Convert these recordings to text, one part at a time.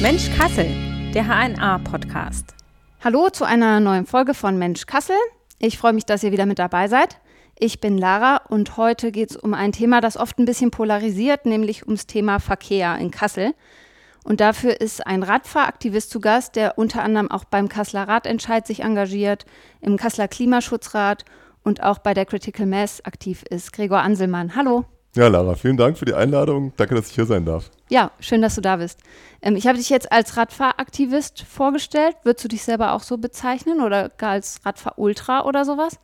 Mensch Kassel, der HNA-Podcast. Hallo zu einer neuen Folge von Mensch Kassel. Ich freue mich, dass ihr wieder mit dabei seid. Ich bin Lara und heute geht es um ein Thema, das oft ein bisschen polarisiert, nämlich ums Thema Verkehr in Kassel. Und dafür ist ein Radfahraktivist zu Gast, der unter anderem auch beim Kasseler Radentscheid sich engagiert, im Kasseler Klimaschutzrat und auch bei der Critical Mass aktiv ist. Gregor Anselmann, hallo. Ja, Lara, vielen Dank für die Einladung. Danke, dass ich hier sein darf. Ja, schön, dass du da bist. Ähm, ich habe dich jetzt als Radfahraktivist vorgestellt. Würdest du dich selber auch so bezeichnen oder gar als Radfahr-Ultra oder sowas?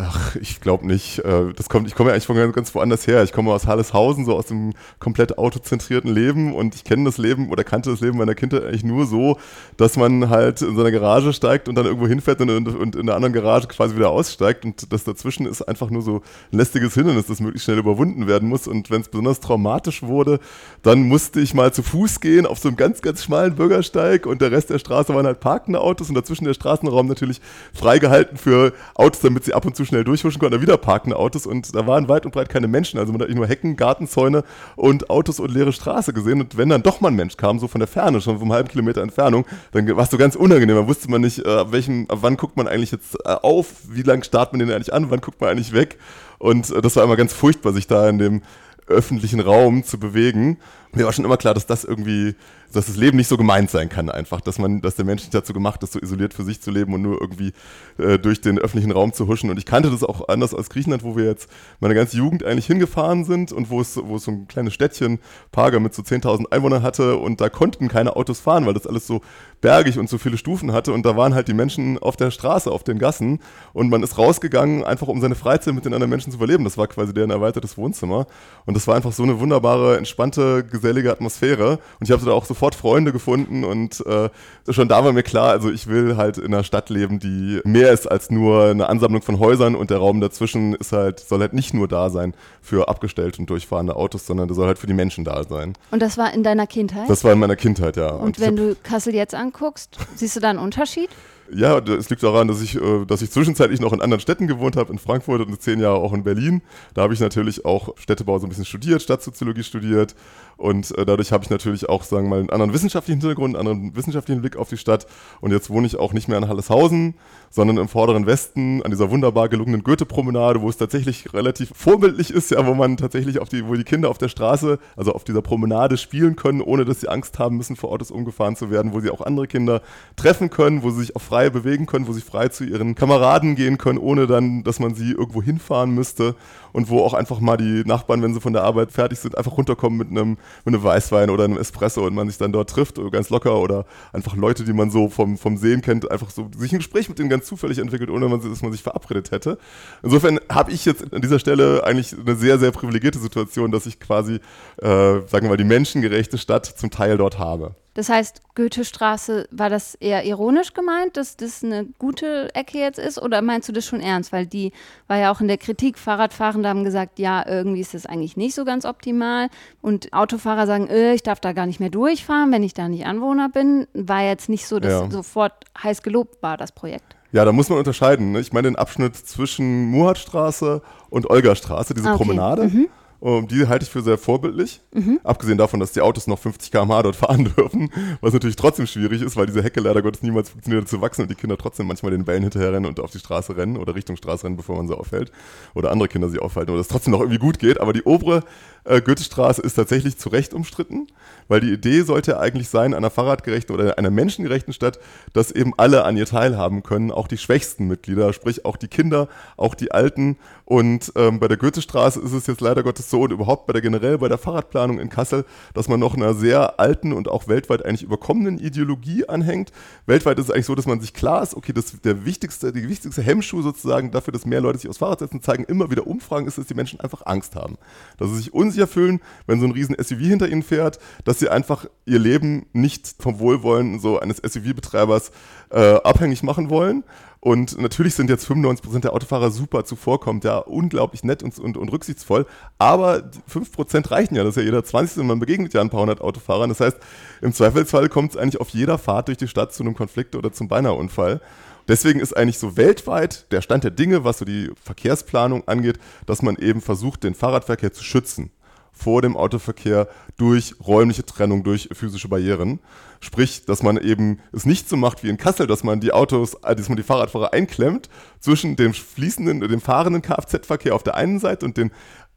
Ach, ich glaube nicht. Äh, das kommt, ich komme ja eigentlich von ganz woanders her. Ich komme aus Halleshausen, so aus dem komplett autozentrierten Leben. Und ich kenne das Leben oder kannte das Leben meiner Kindheit eigentlich nur so, dass man halt in seine Garage steigt und dann irgendwo hinfährt und, und in der anderen Garage quasi wieder aussteigt. Und das dazwischen ist einfach nur so ein lästiges Hindernis, das möglichst schnell überwunden werden muss. Und wenn es besonders traumatisch wurde, dann musste ich mal zu Fuß gehen auf so einem ganz, ganz schmalen Bürgersteig. Und der Rest der Straße waren halt parkende Autos. Und dazwischen der Straßenraum natürlich freigehalten für Autos, damit sie ab und zu schnell durchhuschen konnte, wieder parkende Autos und da waren weit und breit keine Menschen. Also man hat nur Hecken, Gartenzäune und Autos und leere Straße gesehen. Und wenn dann doch mal ein Mensch kam, so von der Ferne, schon vom halben Kilometer Entfernung, dann war es so ganz unangenehm. Da wusste man nicht, äh, welchem, wann guckt man eigentlich jetzt äh, auf, wie lange startet man den eigentlich an, wann guckt man eigentlich weg. Und äh, das war immer ganz furchtbar, sich da in dem öffentlichen Raum zu bewegen. Mir war schon immer klar, dass das irgendwie dass das Leben nicht so gemeint sein kann einfach, dass man, dass der Mensch nicht dazu gemacht ist, so isoliert für sich zu leben und nur irgendwie äh, durch den öffentlichen Raum zu huschen. Und ich kannte das auch anders als Griechenland, wo wir jetzt meine ganze Jugend eigentlich hingefahren sind und wo es, wo es so ein kleines Städtchen, Paga mit so 10.000 Einwohnern hatte und da konnten keine Autos fahren, weil das alles so bergig und so viele Stufen hatte und da waren halt die Menschen auf der Straße, auf den Gassen und man ist rausgegangen, einfach um seine Freizeit mit den anderen Menschen zu überleben. Das war quasi deren erweitertes Wohnzimmer und das war einfach so eine wunderbare, entspannte, gesellige Atmosphäre und ich habe da auch so sofort Freunde gefunden und äh, schon da war mir klar, also ich will halt in einer Stadt leben, die mehr ist als nur eine Ansammlung von Häusern und der Raum dazwischen ist halt, soll halt nicht nur da sein für abgestellte und durchfahrende Autos, sondern der soll halt für die Menschen da sein. Und das war in deiner Kindheit? Das war in meiner Kindheit, ja. Und, und wenn du Kassel jetzt anguckst, siehst du da einen Unterschied? Ja, es liegt daran, dass ich, äh, dass ich zwischenzeitlich noch in anderen Städten gewohnt habe, in Frankfurt und zehn Jahre auch in Berlin. Da habe ich natürlich auch Städtebau so ein bisschen studiert, Stadtsoziologie studiert und äh, dadurch habe ich natürlich auch, sagen wir mal, einen anderen wissenschaftlichen Hintergrund, einen anderen wissenschaftlichen Blick auf die Stadt. Und jetzt wohne ich auch nicht mehr in Halleshausen, sondern im vorderen Westen an dieser wunderbar gelungenen Goethe-Promenade, wo es tatsächlich relativ vorbildlich ist, ja, wo man tatsächlich auf die, wo die Kinder auf der Straße, also auf dieser Promenade spielen können, ohne dass sie Angst haben müssen, vor Autos umgefahren zu werden, wo sie auch andere Kinder treffen können, wo sie sich auch frei bewegen können, wo sie frei zu ihren Kameraden gehen können, ohne dann, dass man sie irgendwo hinfahren müsste und wo auch einfach mal die Nachbarn, wenn sie von der Arbeit fertig sind, einfach runterkommen mit einem, mit einem Weißwein oder einem Espresso und man sich dann dort trifft, ganz locker oder einfach Leute, die man so vom, vom Sehen kennt, einfach so sich ein Gespräch mit denen ganz zufällig entwickelt, ohne dass man sich verabredet hätte. Insofern habe ich jetzt an dieser Stelle eigentlich eine sehr, sehr privilegierte Situation, dass ich quasi, äh, sagen wir mal, die menschengerechte Stadt zum Teil dort habe. Das heißt, Goethestraße, war das eher ironisch gemeint, dass das eine gute Ecke jetzt ist? Oder meinst du das schon ernst? Weil die war ja auch in der Kritik, Fahrradfahrende haben gesagt, ja, irgendwie ist das eigentlich nicht so ganz optimal. Und Autofahrer sagen, äh, ich darf da gar nicht mehr durchfahren, wenn ich da nicht Anwohner bin. War jetzt nicht so, dass ja. sofort heiß gelobt war, das Projekt. Ja, da muss man unterscheiden. Ne? Ich meine den Abschnitt zwischen Muhatstraße und Olgastraße, diese ah, okay. Promenade. Mhm. Um, die halte ich für sehr vorbildlich. Mhm. Abgesehen davon, dass die Autos noch 50 km/h dort fahren dürfen, was natürlich trotzdem schwierig ist, weil diese Hecke leider Gottes niemals funktioniert zu wachsen und die Kinder trotzdem manchmal den Bällen hinterherrennen und auf die Straße rennen oder Richtung Straße rennen, bevor man sie aufhält. Oder andere Kinder sie aufhalten, oder es trotzdem noch irgendwie gut geht. Aber die obere äh, Goethestraße ist tatsächlich zu Recht umstritten, weil die Idee sollte eigentlich sein, einer fahrradgerechten oder einer menschengerechten Stadt, dass eben alle an ihr teilhaben können, auch die schwächsten Mitglieder, sprich auch die Kinder, auch die Alten. Und ähm, bei der Goethestraße ist es jetzt leider Gottes so und überhaupt bei der generell bei der Fahrradplanung in Kassel, dass man noch einer sehr alten und auch weltweit eigentlich überkommenen Ideologie anhängt. Weltweit ist es eigentlich so, dass man sich klar ist, okay, das der wichtigste, die wichtigste Hemmschuh sozusagen dafür, dass mehr Leute sich aufs Fahrrad setzen, zeigen immer wieder Umfragen, ist, dass die Menschen einfach Angst haben. Dass sie sich unsicher fühlen, wenn so ein riesen SUV hinter ihnen fährt, dass sie einfach ihr Leben nicht vom Wohlwollen so eines SUV-Betreibers äh, abhängig machen wollen. Und natürlich sind jetzt 95% der Autofahrer super zuvorkommt, ja, unglaublich nett und, und, und rücksichtsvoll. Aber 5% reichen ja, das ist ja jeder 20. und man begegnet ja ein paar hundert Autofahrern. Das heißt, im Zweifelsfall kommt es eigentlich auf jeder Fahrt durch die Stadt zu einem Konflikt oder zum Beinahe-Unfall. Deswegen ist eigentlich so weltweit der Stand der Dinge, was so die Verkehrsplanung angeht, dass man eben versucht, den Fahrradverkehr zu schützen vor dem Autoverkehr durch räumliche Trennung, durch physische Barrieren. Sprich, dass man eben es nicht so macht wie in Kassel, dass man die Autos, äh, dass man die Fahrradfahrer einklemmt zwischen dem fließenden, dem fahrenden Kfz-Verkehr auf der einen Seite und dem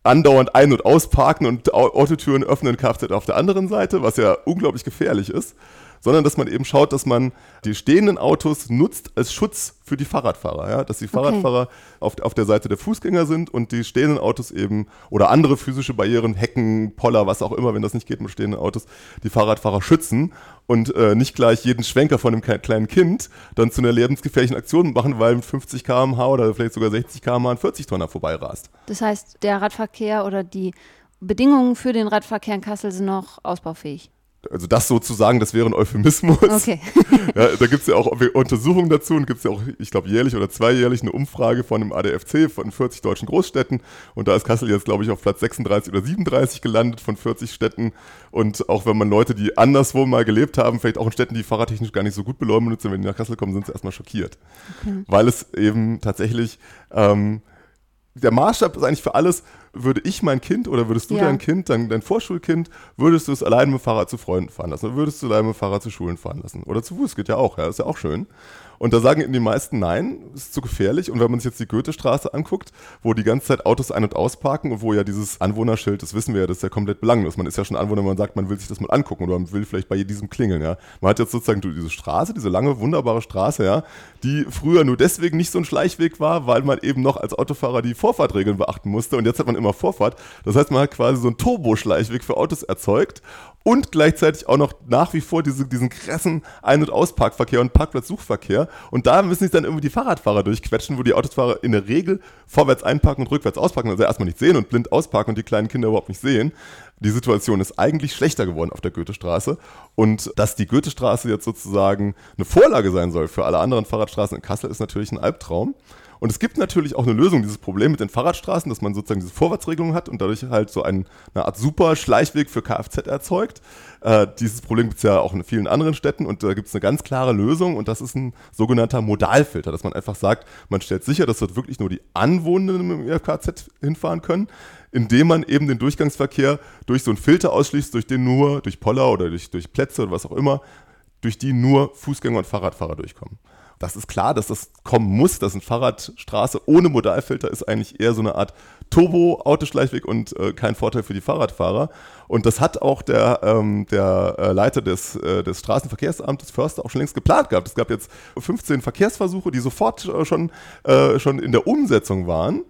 andauernd ein- und ausparken und Autotüren öffnen Kfz auf der anderen Seite, was ja unglaublich gefährlich ist sondern dass man eben schaut, dass man die stehenden Autos nutzt als Schutz für die Fahrradfahrer. Ja? Dass die Fahrradfahrer okay. auf, auf der Seite der Fußgänger sind und die stehenden Autos eben oder andere physische Barrieren, Hecken, Poller, was auch immer, wenn das nicht geht mit stehenden Autos, die Fahrradfahrer schützen und äh, nicht gleich jeden Schwenker von einem kleinen Kind dann zu einer lebensgefährlichen Aktion machen, weil mit 50 km/h oder vielleicht sogar 60 km/h ein 40-Tonner vorbeirast. Das heißt, der Radverkehr oder die Bedingungen für den Radverkehr in Kassel sind noch ausbaufähig also das sozusagen, das wäre ein Euphemismus. Okay. ja, da gibt es ja auch Untersuchungen dazu und gibt es ja auch, ich glaube, jährlich oder zweijährlich eine Umfrage von dem ADFC von 40 deutschen Großstädten. Und da ist Kassel jetzt, glaube ich, auf Platz 36 oder 37 gelandet von 40 Städten. Und auch wenn man Leute, die anderswo mal gelebt haben, vielleicht auch in Städten, die fahrradtechnisch gar nicht so gut beleuchten benutzen, wenn die nach Kassel kommen, sind sie erstmal schockiert. Okay. Weil es eben tatsächlich ähm, der Maßstab ist eigentlich für alles, würde ich mein Kind oder würdest du ja. dein Kind, dein, dein Vorschulkind, würdest du es alleine mit dem Fahrrad zu Freunden fahren lassen oder würdest du alleine mit dem Fahrrad zu Schulen fahren lassen? Oder zu Fuß geht ja auch, ja, ist ja auch schön. Und da sagen die meisten nein, ist zu gefährlich. Und wenn man sich jetzt die Goethestraße anguckt, wo die ganze Zeit Autos ein- und ausparken und wo ja dieses Anwohnerschild, das wissen wir ja, das ist ja komplett belanglos. Man ist ja schon Anwohner, wenn man sagt, man will sich das mal angucken oder man will vielleicht bei diesem klingeln, ja. Man hat jetzt sozusagen diese Straße, diese lange, wunderbare Straße, ja, die früher nur deswegen nicht so ein Schleichweg war, weil man eben noch als Autofahrer die Vorfahrtregeln beachten musste. Und jetzt hat man immer Vorfahrt. Das heißt, man hat quasi so einen Turboschleichweg für Autos erzeugt und gleichzeitig auch noch nach wie vor diese, diesen krassen Ein- und Ausparkverkehr und Parkplatzsuchverkehr. Und da müssen sich dann irgendwie die Fahrradfahrer durchquetschen, wo die Autofahrer in der Regel vorwärts einparken und rückwärts ausparken, also erstmal nicht sehen und blind ausparken und die kleinen Kinder überhaupt nicht sehen. Die Situation ist eigentlich schlechter geworden auf der Goethestraße. Und dass die Goethestraße jetzt sozusagen eine Vorlage sein soll für alle anderen Fahrradstraßen in Kassel, ist natürlich ein Albtraum. Und es gibt natürlich auch eine Lösung, dieses Problem mit den Fahrradstraßen, dass man sozusagen diese Vorwärtsregelung hat und dadurch halt so ein, eine Art super Schleichweg für Kfz erzeugt. Äh, dieses Problem gibt es ja auch in vielen anderen Städten und da gibt es eine ganz klare Lösung und das ist ein sogenannter Modalfilter, dass man einfach sagt, man stellt sicher, dass dort wirklich nur die Anwohnenden im Kfz hinfahren können, indem man eben den Durchgangsverkehr durch so einen Filter ausschließt, durch den nur, durch Poller oder durch, durch Plätze oder was auch immer, durch die nur Fußgänger und Fahrradfahrer durchkommen das ist klar, dass das kommen muss, dass eine Fahrradstraße ohne Modalfilter ist eigentlich eher so eine Art Turbo-Autoschleichweg und äh, kein Vorteil für die Fahrradfahrer. Und das hat auch der, ähm, der äh, Leiter des, äh, des Straßenverkehrsamtes Förster auch schon längst geplant gehabt. Es gab jetzt 15 Verkehrsversuche, die sofort äh, schon, äh, schon in der Umsetzung waren.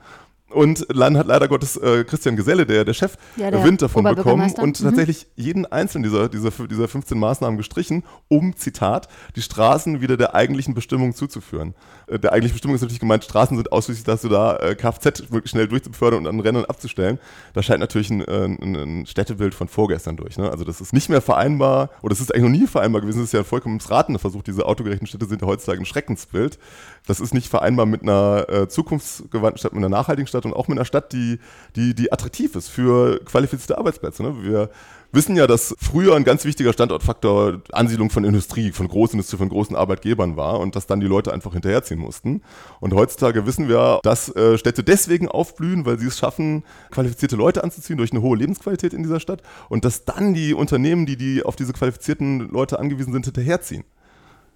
Und dann hat leider Gottes äh, Christian Geselle, der, der Chef, ja, der Wind davon bekommen und mhm. tatsächlich jeden einzelnen dieser, dieser, dieser 15 Maßnahmen gestrichen, um, Zitat, die Straßen wieder der eigentlichen Bestimmung zuzuführen. Äh, der eigentliche Bestimmung ist natürlich gemeint, Straßen sind ausschließlich dazu da, äh, Kfz wirklich schnell durchzubefördern und an Rennen abzustellen. Da scheint natürlich ein, äh, ein, ein Städtebild von vorgestern durch. Ne? Also das ist nicht mehr vereinbar, oder es ist eigentlich noch nie vereinbar gewesen, das ist ja ein vollkommen ratender Versuch, diese autogerechten Städte sind ja heutzutage ein Schreckensbild. Das ist nicht vereinbar mit einer äh, zukunftsgewandten Stadt, mit einer nachhaltigen Stadt und auch mit einer Stadt, die, die, die attraktiv ist für qualifizierte Arbeitsplätze. Ne? Wir wissen ja, dass früher ein ganz wichtiger Standortfaktor Ansiedlung von Industrie, von Großindustrie, von großen Arbeitgebern war und dass dann die Leute einfach hinterherziehen mussten. Und heutzutage wissen wir, dass äh, Städte deswegen aufblühen, weil sie es schaffen, qualifizierte Leute anzuziehen durch eine hohe Lebensqualität in dieser Stadt und dass dann die Unternehmen, die, die auf diese qualifizierten Leute angewiesen sind, hinterherziehen.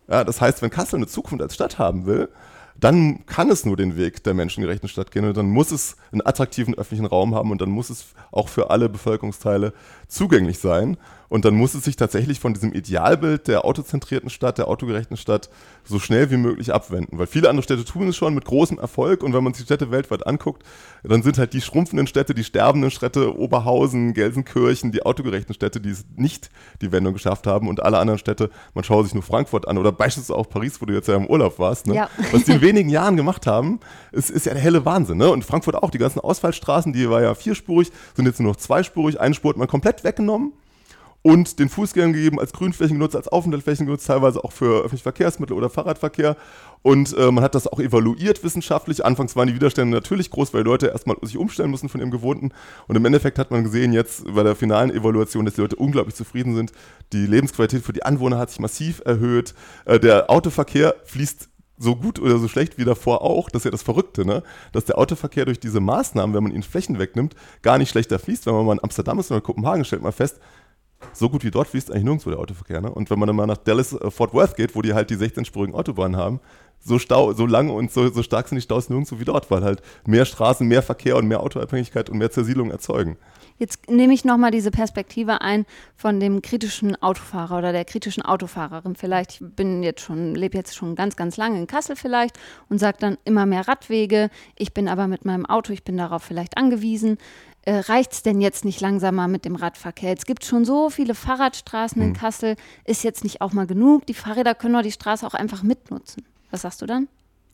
Ja, das heißt, wenn Kassel eine Zukunft als Stadt haben will, dann kann es nur den Weg der menschengerechten Stadt gehen und dann muss es einen attraktiven öffentlichen Raum haben und dann muss es auch für alle Bevölkerungsteile zugänglich sein. Und dann muss es sich tatsächlich von diesem Idealbild der autozentrierten Stadt, der autogerechten Stadt so schnell wie möglich abwenden. Weil viele andere Städte tun es schon mit großem Erfolg und wenn man sich die Städte weltweit anguckt, dann sind halt die schrumpfenden Städte, die sterbenden Städte, Oberhausen, Gelsenkirchen, die autogerechten Städte, die es nicht die Wendung geschafft haben und alle anderen Städte, man schaue sich nur Frankfurt an oder beispielsweise auch Paris, wo du jetzt ja im Urlaub warst, ne? ja. was die in wenigen Jahren gemacht haben, ist, ist ja der helle Wahnsinn. Ne? Und Frankfurt auch, die ganzen Ausfallstraßen, die war ja vierspurig, sind jetzt nur noch zweispurig, eine Spur hat man komplett weggenommen und den Fußgängern gegeben, als Grünflächen genutzt, als Aufenthaltsflächen genutzt, teilweise auch für öffentliche Verkehrsmittel oder Fahrradverkehr. Und äh, man hat das auch evaluiert wissenschaftlich. Anfangs waren die Widerstände natürlich groß, weil die Leute erstmal sich umstellen mussten von ihrem Gewohnten. Und im Endeffekt hat man gesehen jetzt bei der finalen Evaluation, dass die Leute unglaublich zufrieden sind. Die Lebensqualität für die Anwohner hat sich massiv erhöht. Äh, der Autoverkehr fließt so gut oder so schlecht wie davor auch. Das ist ja das Verrückte, ne? Dass der Autoverkehr durch diese Maßnahmen, wenn man ihn Flächen wegnimmt, gar nicht schlechter fließt. Wenn man mal in Amsterdam ist oder in Kopenhagen, stellt man fest, so gut wie dort fließt eigentlich nirgendwo der Autoverkehr. Ne? Und wenn man dann mal nach Dallas, äh, Fort Worth geht, wo die halt die 16-spurigen Autobahnen haben, so Stau, so lang und so, so stark sind die Staus nirgendwo wie dort, weil halt mehr Straßen, mehr Verkehr und mehr Autoabhängigkeit und mehr Zersiedlung erzeugen. Jetzt nehme ich nochmal diese Perspektive ein von dem kritischen Autofahrer oder der kritischen Autofahrerin. Vielleicht, ich bin jetzt schon, lebe jetzt schon ganz, ganz lange in Kassel vielleicht und sage dann immer mehr Radwege. Ich bin aber mit meinem Auto, ich bin darauf vielleicht angewiesen. Äh, Reicht es denn jetzt nicht langsamer mit dem Radverkehr? Es gibt schon so viele Fahrradstraßen in Hm. Kassel. Ist jetzt nicht auch mal genug? Die Fahrräder können doch die Straße auch einfach mitnutzen. Was sagst du dann?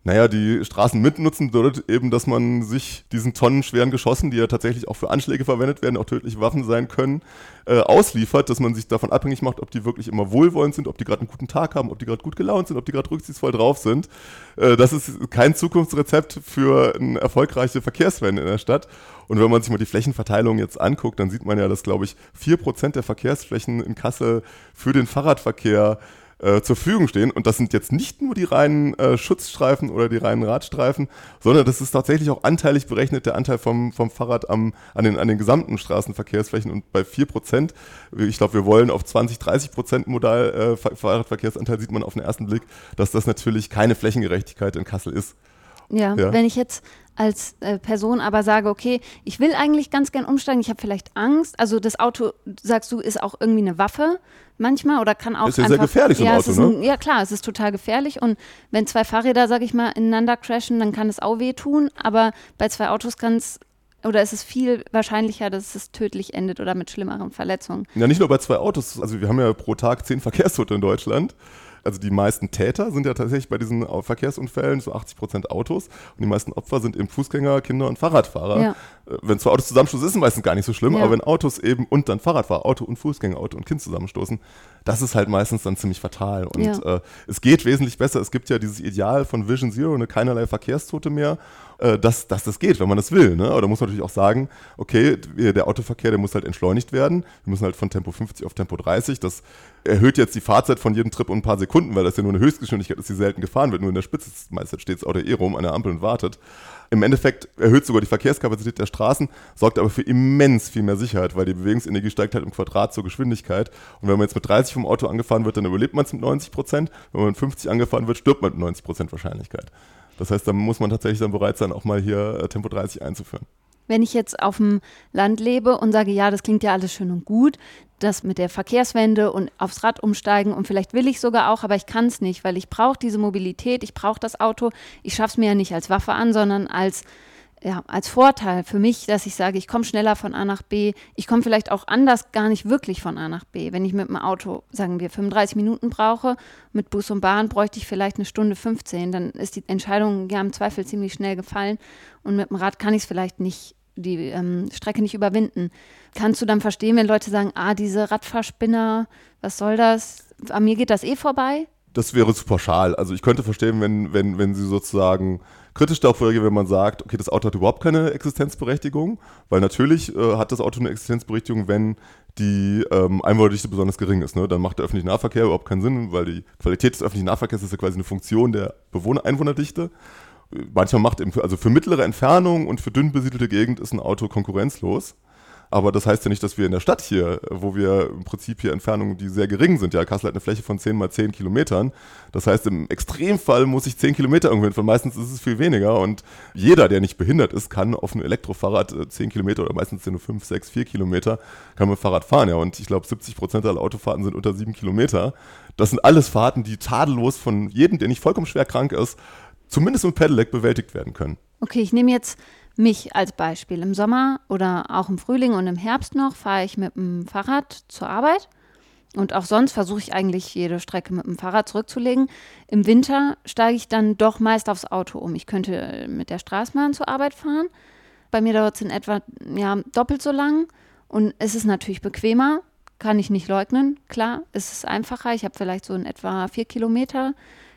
Naja, die Straßen mitnutzen bedeutet eben, dass man sich diesen tonnenschweren Geschossen, die ja tatsächlich auch für Anschläge verwendet werden, auch tödliche Waffen sein können, äh, ausliefert, dass man sich davon abhängig macht, ob die wirklich immer wohlwollend sind, ob die gerade einen guten Tag haben, ob die gerade gut gelaunt sind, ob die gerade rücksichtsvoll drauf sind. Äh, das ist kein Zukunftsrezept für eine erfolgreiche Verkehrswende in der Stadt. Und wenn man sich mal die Flächenverteilung jetzt anguckt, dann sieht man ja, dass, glaube ich, 4% der Verkehrsflächen in Kassel für den Fahrradverkehr äh, zur Verfügung stehen. Und das sind jetzt nicht nur die reinen äh, Schutzstreifen oder die reinen Radstreifen, sondern das ist tatsächlich auch anteilig berechnet, der Anteil vom, vom Fahrrad am, an, den, an den gesamten Straßenverkehrsflächen. Und bei 4 Prozent, ich glaube, wir wollen auf 20, 30 Prozent Modal äh, Fahr- Fahrradverkehrsanteil, sieht man auf den ersten Blick, dass das natürlich keine Flächengerechtigkeit in Kassel ist. Ja, Ja. wenn ich jetzt als äh, Person aber sage, okay, ich will eigentlich ganz gern umsteigen, ich habe vielleicht Angst. Also das Auto, sagst du, ist auch irgendwie eine Waffe manchmal oder kann auch Ist ja sehr einfach, gefährlich, so ein ja, Auto, ne? ein, Ja klar, es ist total gefährlich und wenn zwei Fahrräder, sag ich mal, ineinander crashen, dann kann es auch wehtun, aber bei zwei Autos kann es oder ist es viel wahrscheinlicher, dass es tödlich endet oder mit schlimmeren Verletzungen. Ja, nicht nur bei zwei Autos. Also wir haben ja pro Tag zehn Verkehrstote in Deutschland. Also die meisten Täter sind ja tatsächlich bei diesen Verkehrsunfällen so 80 Prozent Autos und die meisten Opfer sind eben Fußgänger, Kinder und Fahrradfahrer. Ja. Äh, Wenn zwei Autos zusammenstoßen, ist es meistens gar nicht so schlimm, Ja. aber wenn Autos eben und dann Fahrradfahrer, Auto und Fußgänger, Auto und Kind zusammenstoßen, das ist halt meistens dann ziemlich fatal. Und Ja. äh, es geht wesentlich besser. Es gibt ja dieses Ideal von Vision Zero, ne, keinerlei Verkehrstote mehr, äh, dass, dass das geht, wenn man das will. Ne? Aber da muss man natürlich auch sagen, okay, der Autoverkehr, der muss halt entschleunigt werden. Wir müssen halt von Tempo 50 auf Tempo 30. Das erhöht jetzt die Fahrzeit von jedem Trip um ein paar Sekunden, weil das ja nur eine Höchstgeschwindigkeit ist, die selten gefahren wird. Nur in der Spitze meistens steht das Auto eh rum an der Ampel und wartet. Im Endeffekt erhöht sogar die Verkehrskapazität der Straßen, sorgt aber für immens viel mehr Sicherheit, weil die Bewegungsenergie steigt halt im Quadrat zur Geschwindigkeit. Und wenn man jetzt mit 30 vom Auto angefahren wird, dann überlebt man es mit 90 Prozent. Wenn man mit 50 angefahren wird, stirbt man mit 90 Prozent Wahrscheinlichkeit. Das heißt, da muss man tatsächlich dann bereit sein, auch mal hier äh, Tempo 30 einzuführen. Wenn ich jetzt auf dem Land lebe und sage, ja, das klingt ja alles schön und gut, das mit der Verkehrswende und aufs Rad umsteigen und vielleicht will ich sogar auch, aber ich kann es nicht, weil ich brauche diese Mobilität, ich brauche das Auto. Ich schaffe es mir ja nicht als Waffe an, sondern als, ja, als Vorteil für mich, dass ich sage, ich komme schneller von A nach B. Ich komme vielleicht auch anders gar nicht wirklich von A nach B. Wenn ich mit dem Auto, sagen wir, 35 Minuten brauche, mit Bus und Bahn bräuchte ich vielleicht eine Stunde 15, dann ist die Entscheidung ja im Zweifel ziemlich schnell gefallen und mit dem Rad kann ich es vielleicht nicht die ähm, Strecke nicht überwinden. Kannst du dann verstehen, wenn Leute sagen, ah, diese Radfahrspinner, was soll das? An mir geht das eh vorbei? Das wäre zu pauschal. Also ich könnte verstehen, wenn, wenn, wenn sie sozusagen kritisch reagieren, wenn man sagt, okay, das Auto hat überhaupt keine Existenzberechtigung, weil natürlich äh, hat das Auto eine Existenzberechtigung, wenn die ähm, Einwohnerdichte besonders gering ist. Ne? Dann macht der öffentliche Nahverkehr überhaupt keinen Sinn, weil die Qualität des öffentlichen Nahverkehrs ist ja quasi eine Funktion der Bewohner Einwohnerdichte. Manchmal macht eben, also für mittlere Entfernungen und für dünn besiedelte Gegend ist ein Auto konkurrenzlos. Aber das heißt ja nicht, dass wir in der Stadt hier, wo wir im Prinzip hier Entfernungen, die sehr gering sind, ja, Kassel hat eine Fläche von 10 mal 10 Kilometern. Das heißt, im Extremfall muss ich 10 Kilometer irgendwo hinfahren. Meistens ist es viel weniger und jeder, der nicht behindert ist, kann auf einem Elektrofahrrad äh, 10 Kilometer oder meistens nur 5, 6, 4 Kilometer, kann mit Fahrrad fahren, ja. Und ich glaube, 70 Prozent aller Autofahrten sind unter 7 Kilometer. Das sind alles Fahrten, die tadellos von jedem, der nicht vollkommen schwer krank ist, zumindest mit Pedelec bewältigt werden können. Okay, ich nehme jetzt mich als Beispiel. Im Sommer oder auch im Frühling und im Herbst noch fahre ich mit dem Fahrrad zur Arbeit. Und auch sonst versuche ich eigentlich jede Strecke mit dem Fahrrad zurückzulegen. Im Winter steige ich dann doch meist aufs Auto um. Ich könnte mit der Straßenbahn zur Arbeit fahren. Bei mir dauert es in etwa ja, doppelt so lang. Und es ist natürlich bequemer, kann ich nicht leugnen. Klar, es ist einfacher. Ich habe vielleicht so in etwa vier Kilometer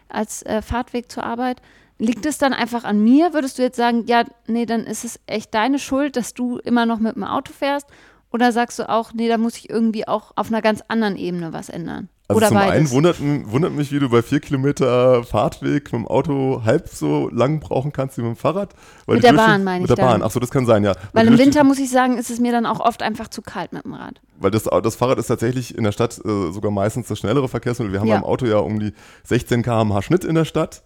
als äh, Fahrtweg zur Arbeit. Liegt es dann einfach an mir? Würdest du jetzt sagen, ja, nee, dann ist es echt deine Schuld, dass du immer noch mit dem Auto fährst? Oder sagst du auch, nee, da muss ich irgendwie auch auf einer ganz anderen Ebene was ändern? Also Oder zum beides? einen wundert, wundert mich, wie du bei vier Kilometer Fahrtweg mit dem Auto halb so lang brauchen kannst wie mit dem Fahrrad. Weil Mit der Bahn meine ich Mit der dann. Bahn, achso, das kann sein, ja. Weil die im Winter, muss ich sagen, ist es mir dann auch oft einfach zu kalt mit dem Rad. Weil das, das Fahrrad ist tatsächlich in der Stadt äh, sogar meistens das schnellere Verkehrsmittel. Wir haben Ja. beim Auto ja um die 16 km/h Schnitt in der Stadt.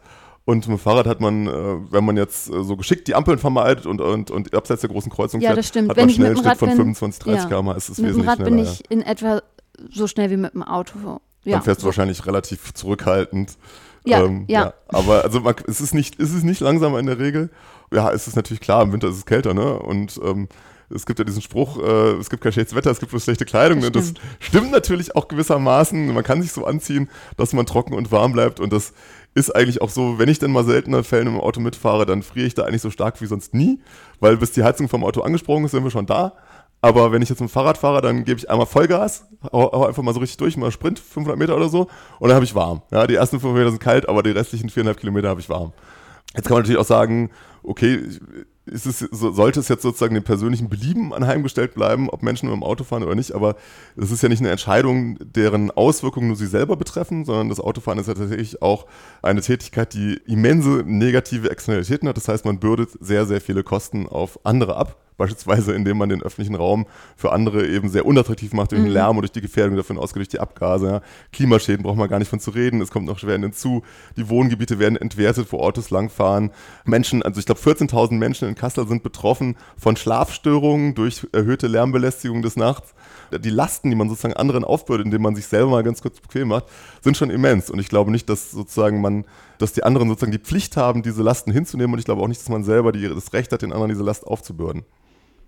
Und mit dem Fahrrad hat man, äh, wenn man jetzt äh, so geschickt die Ampeln vermeidet und, und, und abseits der großen Kreuzung Ja, fährt, das stimmt. hat Wenn man schnell einen Schnitt von Rad bin, 25, 30 ja. km/h. Ist es mit dem wesentlich Rad bin ja. ich in etwa so schnell wie mit dem Auto. Ja. Dann fährst du wahrscheinlich relativ zurückhaltend. Ja, Ähm, ja. Aber also man, es, ist nicht, es ist nicht langsamer in der Regel. Ja, es ist natürlich klar, im Winter ist es kälter, ne? Und ähm, es gibt ja diesen Spruch, äh, es gibt kein schlechtes Wetter, es gibt bloß schlechte Kleidung. Das ne? das stimmt natürlich auch gewissermaßen. Man kann sich so anziehen, dass man trocken und warm bleibt. Und das ist eigentlich auch so, wenn ich denn mal seltener Fällen im Auto mitfahre, dann friere ich da eigentlich so stark wie sonst nie, weil bis die Heizung vom Auto angesprungen ist, sind wir schon da. Aber wenn ich jetzt mit dem Fahrrad fahre, dann gebe ich einmal Vollgas, hau, hau einfach mal so richtig durch, mal Sprint, 500 Meter oder so, und dann habe ich warm. Ja, die ersten 500 Meter sind kalt, aber die restlichen 4,5 Kilometer habe ich warm. Jetzt kann man natürlich auch sagen, okay, ist es, so, sollte es jetzt sozusagen dem persönlichen Belieben anheimgestellt bleiben, ob Menschen mit dem Auto fahren oder nicht, aber es ist ja nicht eine Entscheidung, deren Auswirkungen nur sie selber betreffen, sondern das Autofahren ist ja tatsächlich auch eine Tätigkeit, die immense negative Externalitäten hat. Das heißt, man bürdet sehr, sehr viele Kosten auf andere ab. Beispielsweise, indem man den öffentlichen Raum für andere eben sehr unattraktiv macht durch den Lärm und durch die Gefährdung, davon ausgeht durch die Abgase. Ja. Klimaschäden braucht man gar nicht von zu reden. Es kommt noch schwer hinzu. Die Wohngebiete werden entwertet, wo Autos langfahren. Menschen, also ich glaube 14.000 Menschen in Kassel sind betroffen von Schlafstörungen durch erhöhte Lärmbelästigung des Nachts. Die Lasten, die man sozusagen anderen aufbürdet, indem man sich selber mal ganz kurz bequem macht, sind schon immens. Und ich glaube nicht, dass sozusagen man, dass die anderen sozusagen die Pflicht haben, diese Lasten hinzunehmen. Und ich glaube auch nicht, dass man selber die, das Recht hat, den anderen diese Last aufzubürden.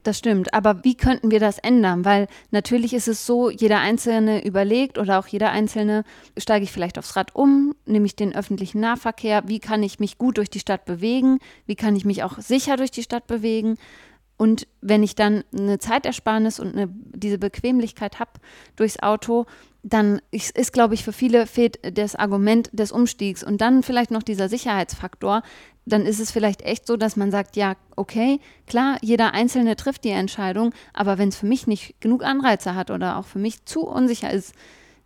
Das stimmt, aber wie könnten wir das ändern? Weil natürlich ist es so, jeder Einzelne überlegt oder auch jeder Einzelne, steige ich vielleicht aufs Rad um, nehme ich den öffentlichen Nahverkehr, wie kann ich mich gut durch die Stadt bewegen, wie kann ich mich auch sicher durch die Stadt bewegen. Und wenn ich dann eine Zeitersparnis und eine, diese Bequemlichkeit habe durchs Auto, dann ist, ist, glaube ich, für viele fehlt das Argument des Umstiegs und dann vielleicht noch dieser Sicherheitsfaktor. Dann ist es vielleicht echt so, dass man sagt, ja, okay, klar, jeder Einzelne trifft die Entscheidung, aber wenn es für mich nicht genug Anreize hat oder auch für mich zu unsicher ist,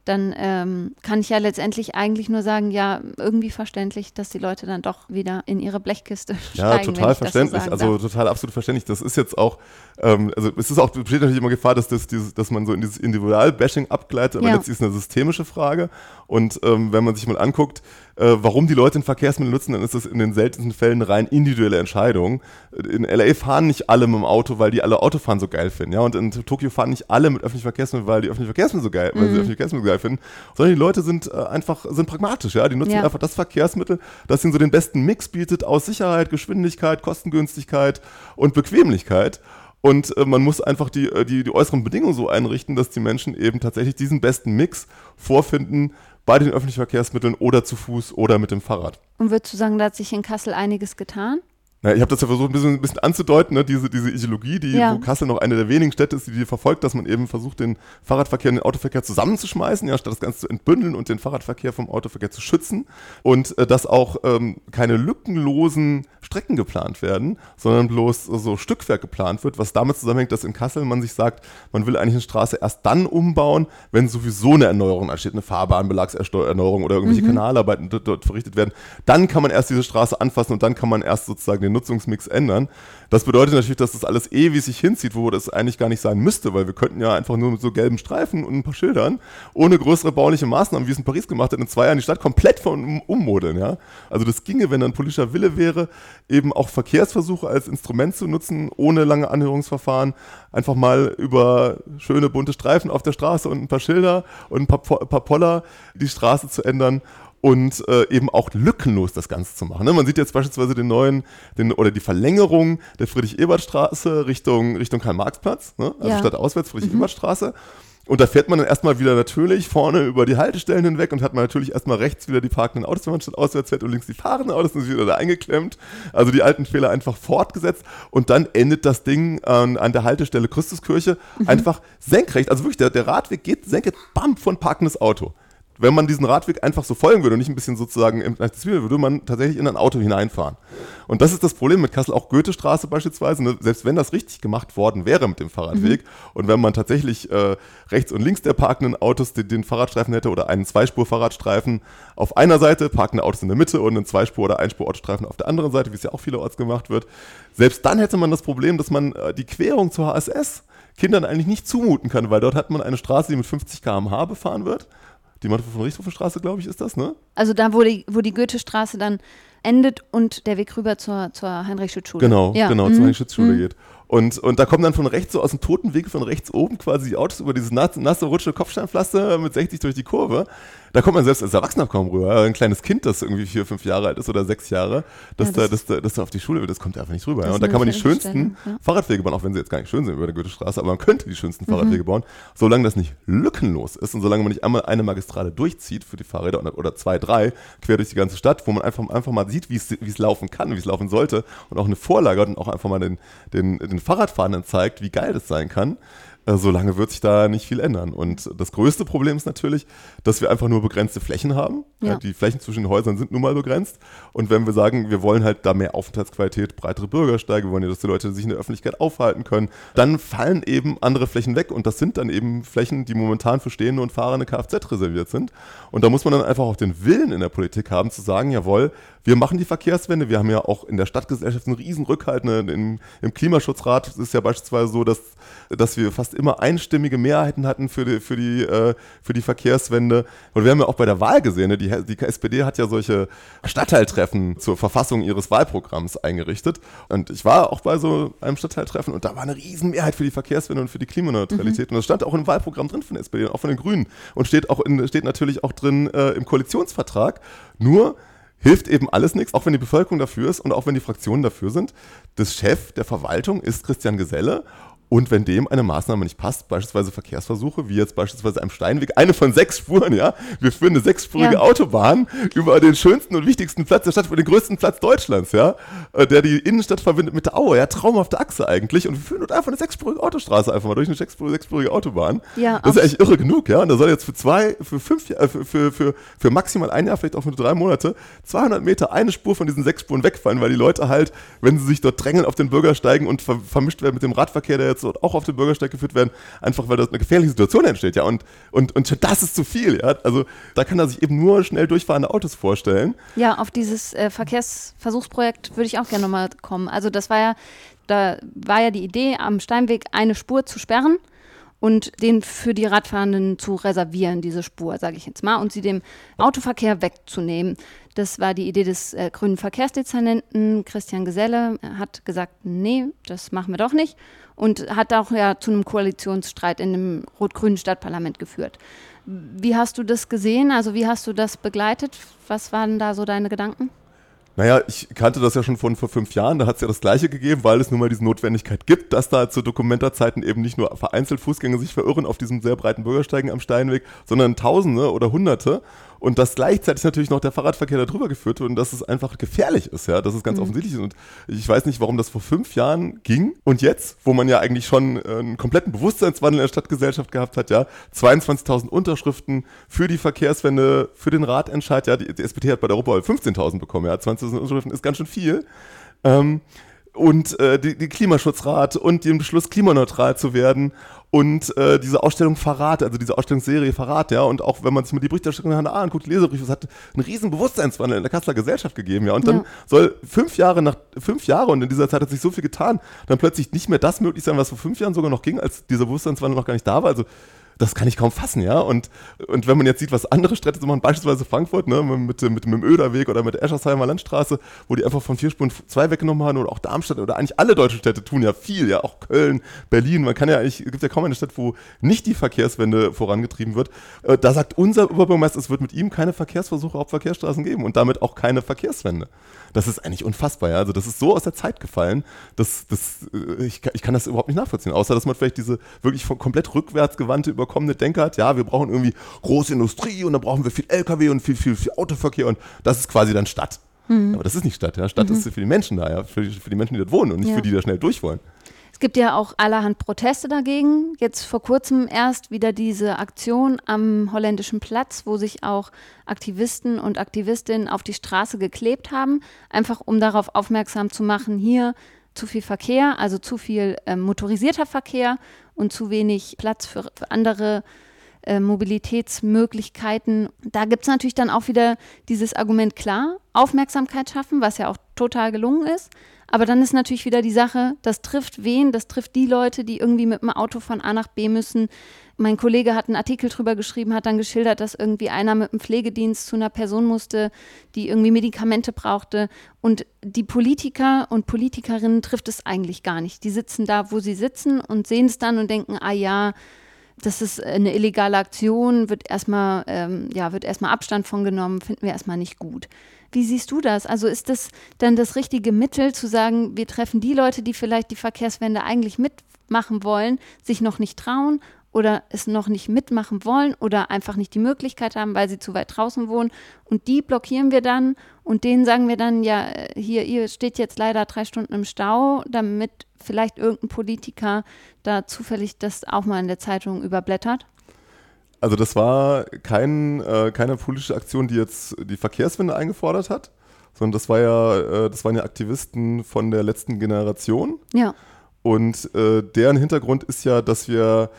dann ähm, kann ich ja letztendlich eigentlich nur sagen, ja, irgendwie verständlich, dass die Leute dann doch wieder in ihre Blechkiste Ja, steigen. wenn total so verständlich. sagen also darf. total absolut verständlich. Das ist jetzt auch, ähm, also es ist auch, besteht natürlich immer Gefahr, dass, das, dieses, dass man so in dieses Individual-Bashing abgleitet, aber Ja. letztlich ist es eine systemische Frage. Und ähm, wenn man sich mal anguckt, äh, warum die Leute ein Verkehrsmittel nutzen, dann ist das in den seltensten Fällen rein individuelle Entscheidung. In LA fahren nicht alle mit dem Auto, weil die alle Autofahren so geil finden. Ja? Und in Tokio fahren nicht alle mit öffentlichen Verkehrsmitteln, weil die öffentlichen Verkehrsmittel so geil, weil sie öffentliche Verkehrsmittel geil finden, sondern die Leute sind äh, einfach sind pragmatisch. Ja? Die nutzen Ja. einfach das Verkehrsmittel, das ihnen so den besten Mix bietet aus Sicherheit, Geschwindigkeit, Kostengünstigkeit und Bequemlichkeit. Und äh, man muss einfach die, äh, die, die äußeren Bedingungen so einrichten, dass die Menschen eben tatsächlich diesen besten Mix vorfinden bei den öffentlichen Verkehrsmitteln oder zu Fuß oder mit dem Fahrrad. Und würdest du sagen, da hat sich in Kassel einiges getan? Ja, ich habe das ja versucht, ein bisschen, ein bisschen anzudeuten, ne? diese, diese Ideologie, die, Ja. wo Kassel noch eine der wenigen Städte ist, die die verfolgt, dass man eben versucht, den Fahrradverkehr und den Autoverkehr zusammenzuschmeißen, ja, statt das Ganze zu entbündeln und den Fahrradverkehr vom Autoverkehr zu schützen. Und äh, dass auch ähm, keine lückenlosen Strecken geplant werden, sondern bloß so Stückwerk geplant wird, was damit zusammenhängt, dass in Kassel man sich sagt, man will eigentlich eine Straße erst dann umbauen, wenn sowieso eine Erneuerung ansteht, eine Fahrbahnbelagserneuerung oder irgendwelche Kanalarbeiten dort, dort verrichtet werden. Dann kann man erst diese Straße anfassen und dann kann man erst sozusagen den Nutzungsmix ändern. Das bedeutet natürlich, dass das alles ewig sich hinzieht, wo das eigentlich gar nicht sein müsste, weil wir könnten ja einfach nur mit so gelben Streifen und ein paar Schildern, ohne größere bauliche Maßnahmen, wie es in Paris gemacht hat, in zwei Jahren die Stadt komplett von ummodeln. Ja? Also das ginge, wenn dann politischer Wille wäre, eben auch Verkehrsversuche als Instrument zu nutzen, ohne lange Anhörungsverfahren, einfach mal über schöne bunte Streifen auf der Straße und ein paar Schilder und ein paar, paar Poller die Straße zu ändern und äh, eben auch lückenlos das Ganze zu machen. Ne? Man sieht jetzt beispielsweise den neuen, den, oder die Verlängerung der Friedrich-Ebert-Straße Richtung, Richtung Karl-Marx-Platz, ne? also Ja. statt auswärts Friedrich-Ebert-Straße. Und da fährt man dann erstmal wieder natürlich vorne über die Haltestellen hinweg und hat man natürlich erstmal rechts wieder die parkenden Autos, wenn man statt auswärts fährt und links die fahrenden Autos sind wieder da eingeklemmt. Also die alten Fehler einfach fortgesetzt und dann endet das Ding ähm, an der Haltestelle Christuskirche einfach senkrecht. Also wirklich, der, der Radweg geht senkrecht, bam, von parkendes Auto wenn man diesen Radweg einfach so folgen würde und nicht ein bisschen sozusagen im würde man tatsächlich in ein Auto hineinfahren. Und das ist das Problem mit Kassel, auch Goethestraße beispielsweise, ne? selbst wenn das richtig gemacht worden wäre mit dem Fahrradweg mhm. und wenn man tatsächlich äh, rechts und links der parkenden Autos den, den Fahrradstreifen hätte oder einen Zweispur-Fahrradstreifen auf einer Seite, parkende Autos in der Mitte und einen Zweispur- oder Einspur-Autostreifen auf der anderen Seite, wie es ja auch vielerorts gemacht wird, selbst dann hätte man das Problem, dass man äh, die Querung zur HSS Kindern eigentlich nicht zumuten kann, weil dort hat man eine Straße, die mit 50 km/h befahren wird die Manfred von Richthofenstraße, glaube ich, ist das, ne? Also da, wo die, wo die Goethestraße dann endet und der Weg rüber zur, zur Heinrich-Schütz-Schule. Genau, ja. genau, mhm. zur Heinrich-Schütz-Schule mhm. geht. Und, und da kommen dann von rechts, so aus dem toten Weg von rechts oben quasi die Autos über dieses nasse, nasse rutsche Kopfsteinpflaster mit 60 durch die Kurve. Da kommt man selbst als Erwachsener kaum rüber. Ein kleines Kind, das irgendwie vier, fünf Jahre alt ist oder sechs Jahre, dass, ja, das, da, dass, da, auf die Schule will, das kommt einfach nicht rüber. Ja. Und da kann man die schönsten ja. Fahrradwege bauen, auch wenn sie jetzt gar nicht schön sind über der Goethestraße, aber man könnte die schönsten mhm. Fahrradwege bauen, solange das nicht lückenlos ist und solange man nicht einmal eine Magistrale durchzieht für die Fahrräder oder, zwei, drei, quer durch die ganze Stadt, wo man einfach, einfach mal sieht, wie es laufen kann, wie es laufen sollte und auch eine Vorlage und auch einfach mal den, den, den Fahrradfahrenden zeigt, wie geil das sein kann. Äh, solange wird sich da nicht viel ändern. Und das größte Problem ist natürlich, dass wir einfach nur begrenzte Flächen haben. Ja. Die Flächen zwischen den Häusern sind nun mal begrenzt. Und wenn wir sagen, wir wollen halt da mehr Aufenthaltsqualität, breitere Bürgersteige, wir wollen ja, dass die Leute sich in der Öffentlichkeit aufhalten können, dann fallen eben andere Flächen weg. Und das sind dann eben Flächen, die momentan für stehende und fahrende Kfz reserviert sind. Und da muss man dann einfach auch den Willen in der Politik haben, zu sagen, jawohl, wir machen die Verkehrswende. Wir haben ja auch in der Stadtgesellschaft einen riesen Rückhalt. Ne? Im, Im Klimaschutzrat ist ja beispielsweise so, dass, dass wir fast immer einstimmige Mehrheiten hatten für die, für die, äh, für die Verkehrswende. Und wir haben ja auch bei der Wahl gesehen, ne? die, die SPD hat ja solche Stadtteiltreffen zur Verfassung ihres Wahlprogramms eingerichtet. Und ich war auch bei so einem Stadtteiltreffen und da war eine riesen Mehrheit für die Verkehrswende und für die Klimaneutralität. Mhm. Und das stand auch im Wahlprogramm drin von der SPD, auch von den Grünen. Und steht auch in, steht natürlich auch drin äh, im Koalitionsvertrag. Nur hilft eben alles nichts, auch wenn die Bevölkerung dafür ist und auch wenn die Fraktionen dafür sind. Das Chef der Verwaltung ist Christian Geselle und wenn dem eine Maßnahme nicht passt, beispielsweise Verkehrsversuche, wie jetzt beispielsweise am Steinweg, eine von sechs Spuren, ja, wir führen eine sechsspurige ja. Autobahn über den schönsten und wichtigsten Platz der Stadt, über den größten Platz Deutschlands, ja, äh, der die Innenstadt verbindet mit der Aue, ja, traumhafte Achse eigentlich. Und wir führen dort einfach eine sechsspurige Autostraße einfach mal durch eine sechsspurige, sechsspurige Autobahn. Ja, das ist echt irre genug, ja. Und da soll jetzt für zwei, für fünf, äh, für, für, für, für maximal ein Jahr, vielleicht auch für drei Monate, 200 Meter eine Spur von diesen sechs Spuren wegfallen, weil die Leute halt, wenn sie sich dort drängeln auf den Bürgersteigen und ver vermischt werden mit dem Radverkehr, der jetzt dort auch auf dem Bürgersteig geführt werden, einfach weil dort eine gefährliche Situation entsteht, ja. Und, und, und das ist zu viel, ja. Also da kann er sich eben nur schnell durchfahrende Autos vorstellen. Ja, auf dieses äh, Verkehrsversuchsprojekt würde ich auch gerne nochmal kommen. Also das war ja, da war ja die Idee, am Steinweg eine Spur zu sperren und den für die Radfahrenden zu reservieren, diese Spur, sage ich jetzt mal, und sie dem Autoverkehr wegzunehmen. Das war die Idee des äh, grünen Verkehrsdezernenten Christian Geselle. Er hat gesagt, nee, das machen wir doch nicht und hat auch ja zu einem Koalitionsstreit in dem rot-grünen Stadtparlament geführt. Wie hast du das gesehen? Also wie hast du das begleitet? Was waren da so deine Gedanken? Naja, ich kannte das ja schon von vor fünf Jahren, da hat es ja das Gleiche gegeben, weil es nun mal diese Notwendigkeit gibt, dass da zu Dokumentarzeiten eben nicht nur vereinzelt Fußgänger sich verirren auf diesem sehr breiten Bürgersteigen am Steinweg, sondern Tausende oder Hunderte und dass gleichzeitig natürlich noch der Fahrradverkehr da drüber geführt wird und dass es einfach gefährlich ist, ja, dass es ganz mhm. offensichtlich ist. Und ich weiß nicht, warum das vor fünf Jahren ging und jetzt, wo man ja eigentlich schon äh, einen kompletten Bewusstseinswandel in der Stadtgesellschaft gehabt hat, ja, 22.000 Unterschriften für die Verkehrswende, für den Radentscheid, ja, die, die SPD hat bei der Europawahl 15.000 bekommen, ja, 20.000 Unterschriften ist ganz schön viel. Ähm, und äh, die, die Klimaschutzrat und den Beschluss, klimaneutral zu werden und äh, diese Ausstellung Verrat, also diese Ausstellungsserie Verrat, ja, und auch wenn man sich mal die Berichterstattung in Hannah anguckt, die Leserbriefe, es hat einen riesen Bewusstseinswandel in der Kasseler Gesellschaft gegeben, ja, und dann ja. soll fünf Jahre nach, fünf Jahre, und in dieser Zeit hat sich so viel getan, dann plötzlich nicht mehr das möglich sein, was vor fünf Jahren sogar noch ging, als dieser Bewusstseinswandel noch gar nicht da war, also das kann ich kaum fassen, ja. Und, und wenn man jetzt sieht, was andere Städte so machen, beispielsweise Frankfurt, ne, mit, mit, mit dem Öderweg oder mit der Eschersheimer Landstraße, wo die einfach von vier Spuren zwei weggenommen haben, oder auch Darmstadt oder eigentlich alle deutschen Städte tun ja viel, ja, auch Köln, Berlin, man kann ja eigentlich, es gibt ja kaum eine Stadt, wo nicht die Verkehrswende vorangetrieben wird. Äh, da sagt unser Oberbürgermeister, es wird mit ihm keine Verkehrsversuche auf Verkehrsstraßen geben und damit auch keine Verkehrswende. Das ist eigentlich unfassbar, ja. Also das ist so aus der Zeit gefallen, dass, dass äh, ich, ich kann das überhaupt nicht nachvollziehen, außer dass man vielleicht diese wirklich komplett rückwärtsgewandte, überkommene Denke hat, ja, wir brauchen irgendwie große Industrie und dann brauchen wir viel LKW und viel, viel, viel Autoverkehr und das ist quasi dann Stadt. Mhm. Aber das ist nicht Stadt, ja. Stadt mhm. ist für die Menschen da, ja, für, für, die Menschen, die dort wohnen und nicht ja. für die, die da schnell durch wollen. Es gibt ja auch allerhand Proteste dagegen. Jetzt vor kurzem erst wieder diese Aktion am holländischen Platz, wo sich auch Aktivisten und Aktivistinnen auf die Straße geklebt haben, einfach um darauf aufmerksam zu machen, hier zu viel Verkehr, also zu viel äh, motorisierter Verkehr und zu wenig Platz für, für andere äh, Mobilitätsmöglichkeiten. Da gibt es natürlich dann auch wieder dieses Argument klar, Aufmerksamkeit schaffen, was ja auch total gelungen ist. Aber dann ist natürlich wieder die Sache, das trifft wen? Das trifft die Leute, die irgendwie mit dem Auto von A nach B müssen. Mein Kollege hat einen Artikel drüber geschrieben, hat dann geschildert, dass irgendwie einer mit einem Pflegedienst zu einer Person musste, die irgendwie Medikamente brauchte. Und die Politiker und Politikerinnen trifft es eigentlich gar nicht. Die sitzen da, wo sie sitzen und sehen es dann und denken, ah ja, das ist eine illegale Aktion, wird erstmal, ähm, ja, wird erstmal Abstand von genommen, finden wir erstmal nicht gut. Wie siehst du das? Also ist das dann das richtige Mittel zu sagen, wir treffen die Leute, die vielleicht die Verkehrswende eigentlich mitmachen wollen, sich noch nicht trauen oder es noch nicht mitmachen wollen oder einfach nicht die Möglichkeit haben, weil sie zu weit draußen wohnen. Und die blockieren wir dann und denen sagen wir dann, ja, hier, ihr steht jetzt leider drei Stunden im Stau, damit vielleicht irgendein Politiker da zufällig das auch mal in der Zeitung überblättert? Also das war kein, äh, keine politische Aktion, die jetzt die Verkehrswende eingefordert hat, sondern das war ja, äh, das waren ja Aktivisten von der letzten Generation. Ja. Und äh, deren Hintergrund ist ja, dass wir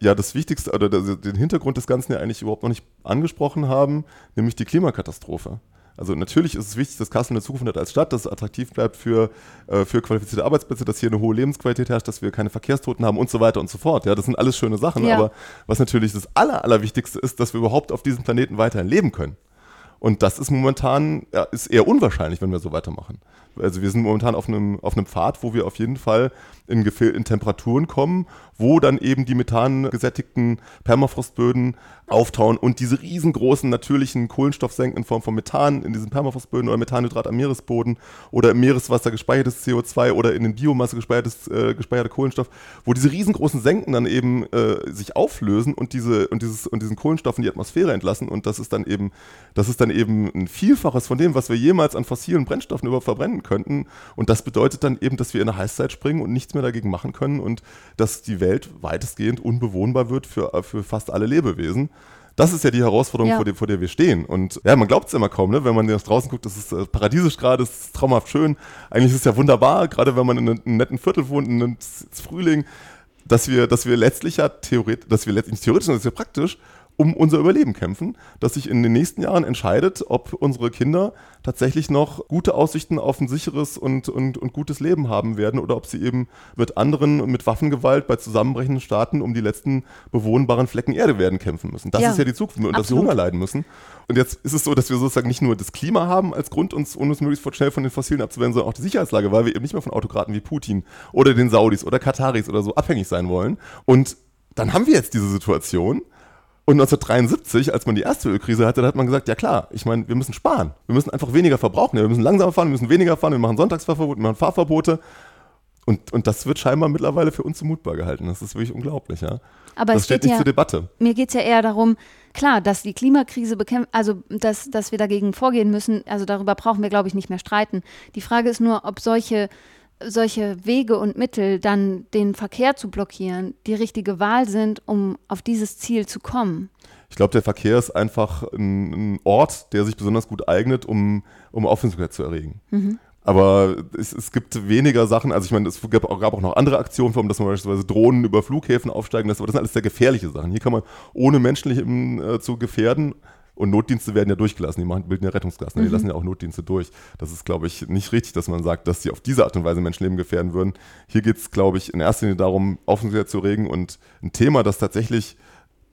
ja das Wichtigste oder den Hintergrund des Ganzen ja eigentlich überhaupt noch nicht angesprochen haben, nämlich die Klimakatastrophe. Also natürlich ist es wichtig, dass Kassel eine Zukunft hat als Stadt, dass es attraktiv bleibt für, äh, für qualifizierte Arbeitsplätze, dass hier eine hohe Lebensqualität herrscht, dass wir keine Verkehrstoten haben und so weiter und so fort. Ja, das sind alles schöne Sachen, ja. aber was natürlich das Aller, Allerwichtigste ist, dass wir überhaupt auf diesem Planeten weiterhin leben können. Und das ist momentan, ja, ist eher unwahrscheinlich, wenn wir so weitermachen. Also wir sind momentan auf einem, auf einem Pfad, wo wir auf jeden Fall in, in Temperaturen kommen, wo dann eben die methangesättigten Permafrostböden auftauen und diese riesengroßen natürlichen Kohlenstoffsenken in Form von Methan in diesen Permafrostböden oder Methanhydrat am Meeresboden oder im Meereswasser gespeichertes CO2 oder in den Biomasse gespeichertes, äh, gespeicherter Kohlenstoff, wo diese riesengroßen Senken dann eben äh, sich auflösen und, diese, und, dieses, und diesen Kohlenstoff in die Atmosphäre entlassen und das ist dann eben, das ist dann eben ein Vielfaches von dem, was wir jemals an fossilen Brennstoffen überhaupt verbrennen könnten und das bedeutet dann eben, dass wir in eine Heißzeit springen und nichts mehr dagegen machen können und dass die Welt weitestgehend unbewohnbar wird für, für fast alle Lebewesen. Das ist ja die Herausforderung, ja. Vor, der, vor, der, wir stehen. Und ja, man glaubt es immer kaum, ne? wenn man nach draußen guckt, das ist äh, paradiesisch gerade, es ist traumhaft schön. Eigentlich ist es ja wunderbar, gerade wenn man in einem netten Viertel wohnt, in einem Frühling, dass wir, dass wir letztlich ja theoretisch, dass wir letztlich theoretisch, sondern dass wir praktisch um unser Überleben kämpfen, dass sich in den nächsten Jahren entscheidet, ob unsere Kinder tatsächlich noch gute Aussichten auf ein sicheres und, und, und gutes Leben haben werden oder ob sie eben mit anderen mit Waffengewalt bei zusammenbrechenden Staaten um die letzten bewohnbaren Flecken Erde werden kämpfen müssen. Das ja, ist ja die Zukunft und dass wir Hunger leiden müssen. Und jetzt ist es so, dass wir sozusagen nicht nur das Klima haben als Grund, uns, um uns möglichst schnell von den Fossilen abzuwenden, sondern auch die Sicherheitslage, weil wir eben nicht mehr von Autokraten wie Putin oder den Saudis oder Kataris oder so abhängig sein wollen. Und dann haben wir jetzt diese Situation, und 1973, als man die erste Ölkrise hatte, da hat man gesagt, ja klar, ich meine, wir müssen sparen. Wir müssen einfach weniger verbrauchen. Ja, wir müssen langsamer fahren, wir müssen weniger fahren, wir machen Sonntagsfahrverbote, wir machen Fahrverbote. Und, und das wird scheinbar mittlerweile für uns zumutbar gehalten. Das ist wirklich unglaublich, ja. Aber das steht nicht ja, zur Debatte. Mir geht es ja eher darum, klar, dass die Klimakrise bekämpft, also dass, dass wir dagegen vorgehen müssen, also darüber brauchen wir, glaube ich, nicht mehr streiten. Die Frage ist nur, ob solche solche Wege und Mittel, dann den Verkehr zu blockieren, die richtige Wahl sind, um auf dieses Ziel zu kommen? Ich glaube, der Verkehr ist einfach ein, ein, Ort, der sich besonders gut eignet, um, um Aufmerksamkeit zu erregen. Mhm. Aber es, es, gibt weniger Sachen, also ich meine, es gab auch, gab auch noch andere Aktionen, vor allem, dass man beispielsweise Drohnen über Flughäfen aufsteigen lässt, aber das sind alles sehr gefährliche Sachen. Hier kann man ohne menschlich äh, zu gefährden und Notdienste werden ja durchgelassen, die machen, bilden ja Rettungsgassen, mhm. die lassen ja auch Notdienste durch. Das ist, glaube ich, nicht richtig, dass man sagt, dass sie auf diese Art und Weise Menschenleben gefährden würden. Hier geht es, glaube ich, in erster Linie darum, Aufmerksamkeit zu regen und ein Thema, das tatsächlich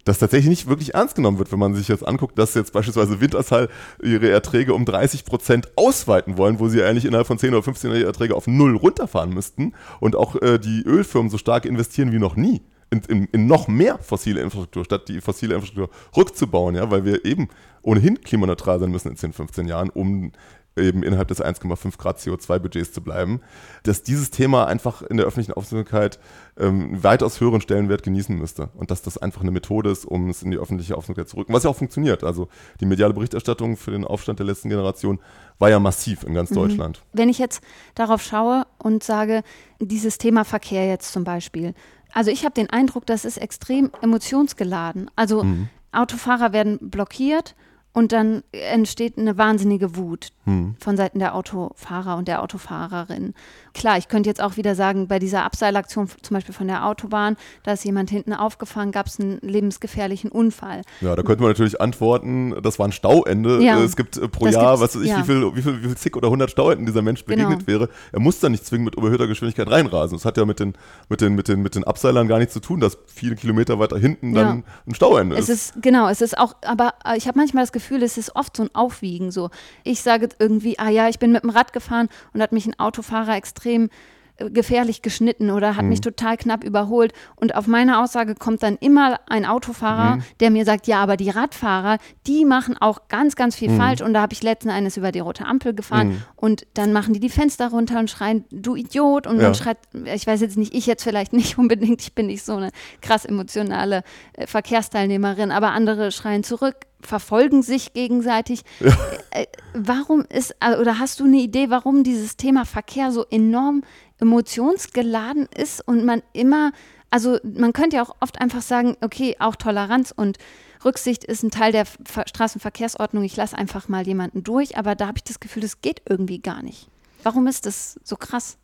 das tatsächlich nicht wirklich ernst genommen wird, wenn man sich jetzt anguckt, dass jetzt beispielsweise Wintershall ihre Erträge um 30 Prozent ausweiten wollen, wo sie eigentlich innerhalb von 10 oder 15 Jahren ihre Erträge auf null runterfahren müssten und auch äh, die Ölfirmen so stark investieren wie noch nie in, in, in, noch mehr fossile Infrastruktur, statt die fossile Infrastruktur rückzubauen, ja, weil wir eben ohnehin klimaneutral sein müssen in 10, 15 Jahren, um eben innerhalb des 1,5 Grad CO2-Budgets zu bleiben, dass dieses Thema einfach in der öffentlichen Aufmerksamkeit ähm, weitaus höheren Stellenwert genießen müsste und dass das einfach eine Methode ist, um es in die öffentliche Aufmerksamkeit zu rücken, was ja auch funktioniert. Also die mediale Berichterstattung für den Aufstand der letzten Generation war ja massiv in ganz mhm. Deutschland. Wenn ich jetzt darauf schaue und sage, dieses Thema Verkehr jetzt zum Beispiel, also ich habe den Eindruck, das ist extrem emotionsgeladen. Also mhm. Autofahrer werden blockiert und dann entsteht eine wahnsinnige Wut hm. von Seiten der Autofahrer und der Autofahrerin. Klar, ich könnte jetzt auch wieder sagen, bei dieser Abseilaktion zum Beispiel von der Autobahn, da ist jemand hinten aufgefahren, gab es einen lebensgefährlichen Unfall. Ja, da könnte man natürlich antworten, das war ein Stauende. Ja, es gibt äh, pro Jahr, was weiß ich, ja. wie, viel, wie, viel, wie viel zig oder hundert Stauenden dieser Mensch begegnet genau. wäre. Er muss da nicht zwingend mit überhöhter Geschwindigkeit reinrasen. Das hat ja mit den, mit, den, mit, den, mit den Abseilern gar nichts zu tun, dass viele Kilometer weiter hinten ja. dann ein Stauende ist. Es ist. Genau, es ist auch, aber äh, ich habe manchmal das Gefühl, es ist oft so ein Aufwiegen. So, ich sage irgendwie, ah ja, ich bin mit dem Rad gefahren und hat mich ein Autofahrer extrem gefährlich geschnitten oder hat mhm. mich total knapp überholt. Und auf meine Aussage kommt dann immer ein Autofahrer, mhm. der mir sagt, ja, aber die Radfahrer, die machen auch ganz, ganz viel mhm. falsch. Und da habe ich letzten eines über die rote Ampel gefahren mhm. und dann machen die die Fenster runter und schreien, du Idiot. Und ja. man schreit, ich weiß jetzt nicht, ich jetzt vielleicht nicht unbedingt, ich bin nicht so eine krass emotionale äh, Verkehrsteilnehmerin, aber andere schreien zurück, verfolgen sich gegenseitig. Ja. Äh, äh warum ist, äh, oder hast du eine Idee, warum dieses Thema Verkehr so enorm emotionsgeladen ist und man immer, also man könnte ja auch oft einfach sagen, okay, auch Toleranz und Rücksicht ist ein Teil der Straßenverkehrsordnung, ich lasse einfach mal jemanden durch, aber da habe ich das Gefühl, das geht irgendwie gar nicht. Warum ist das so krass?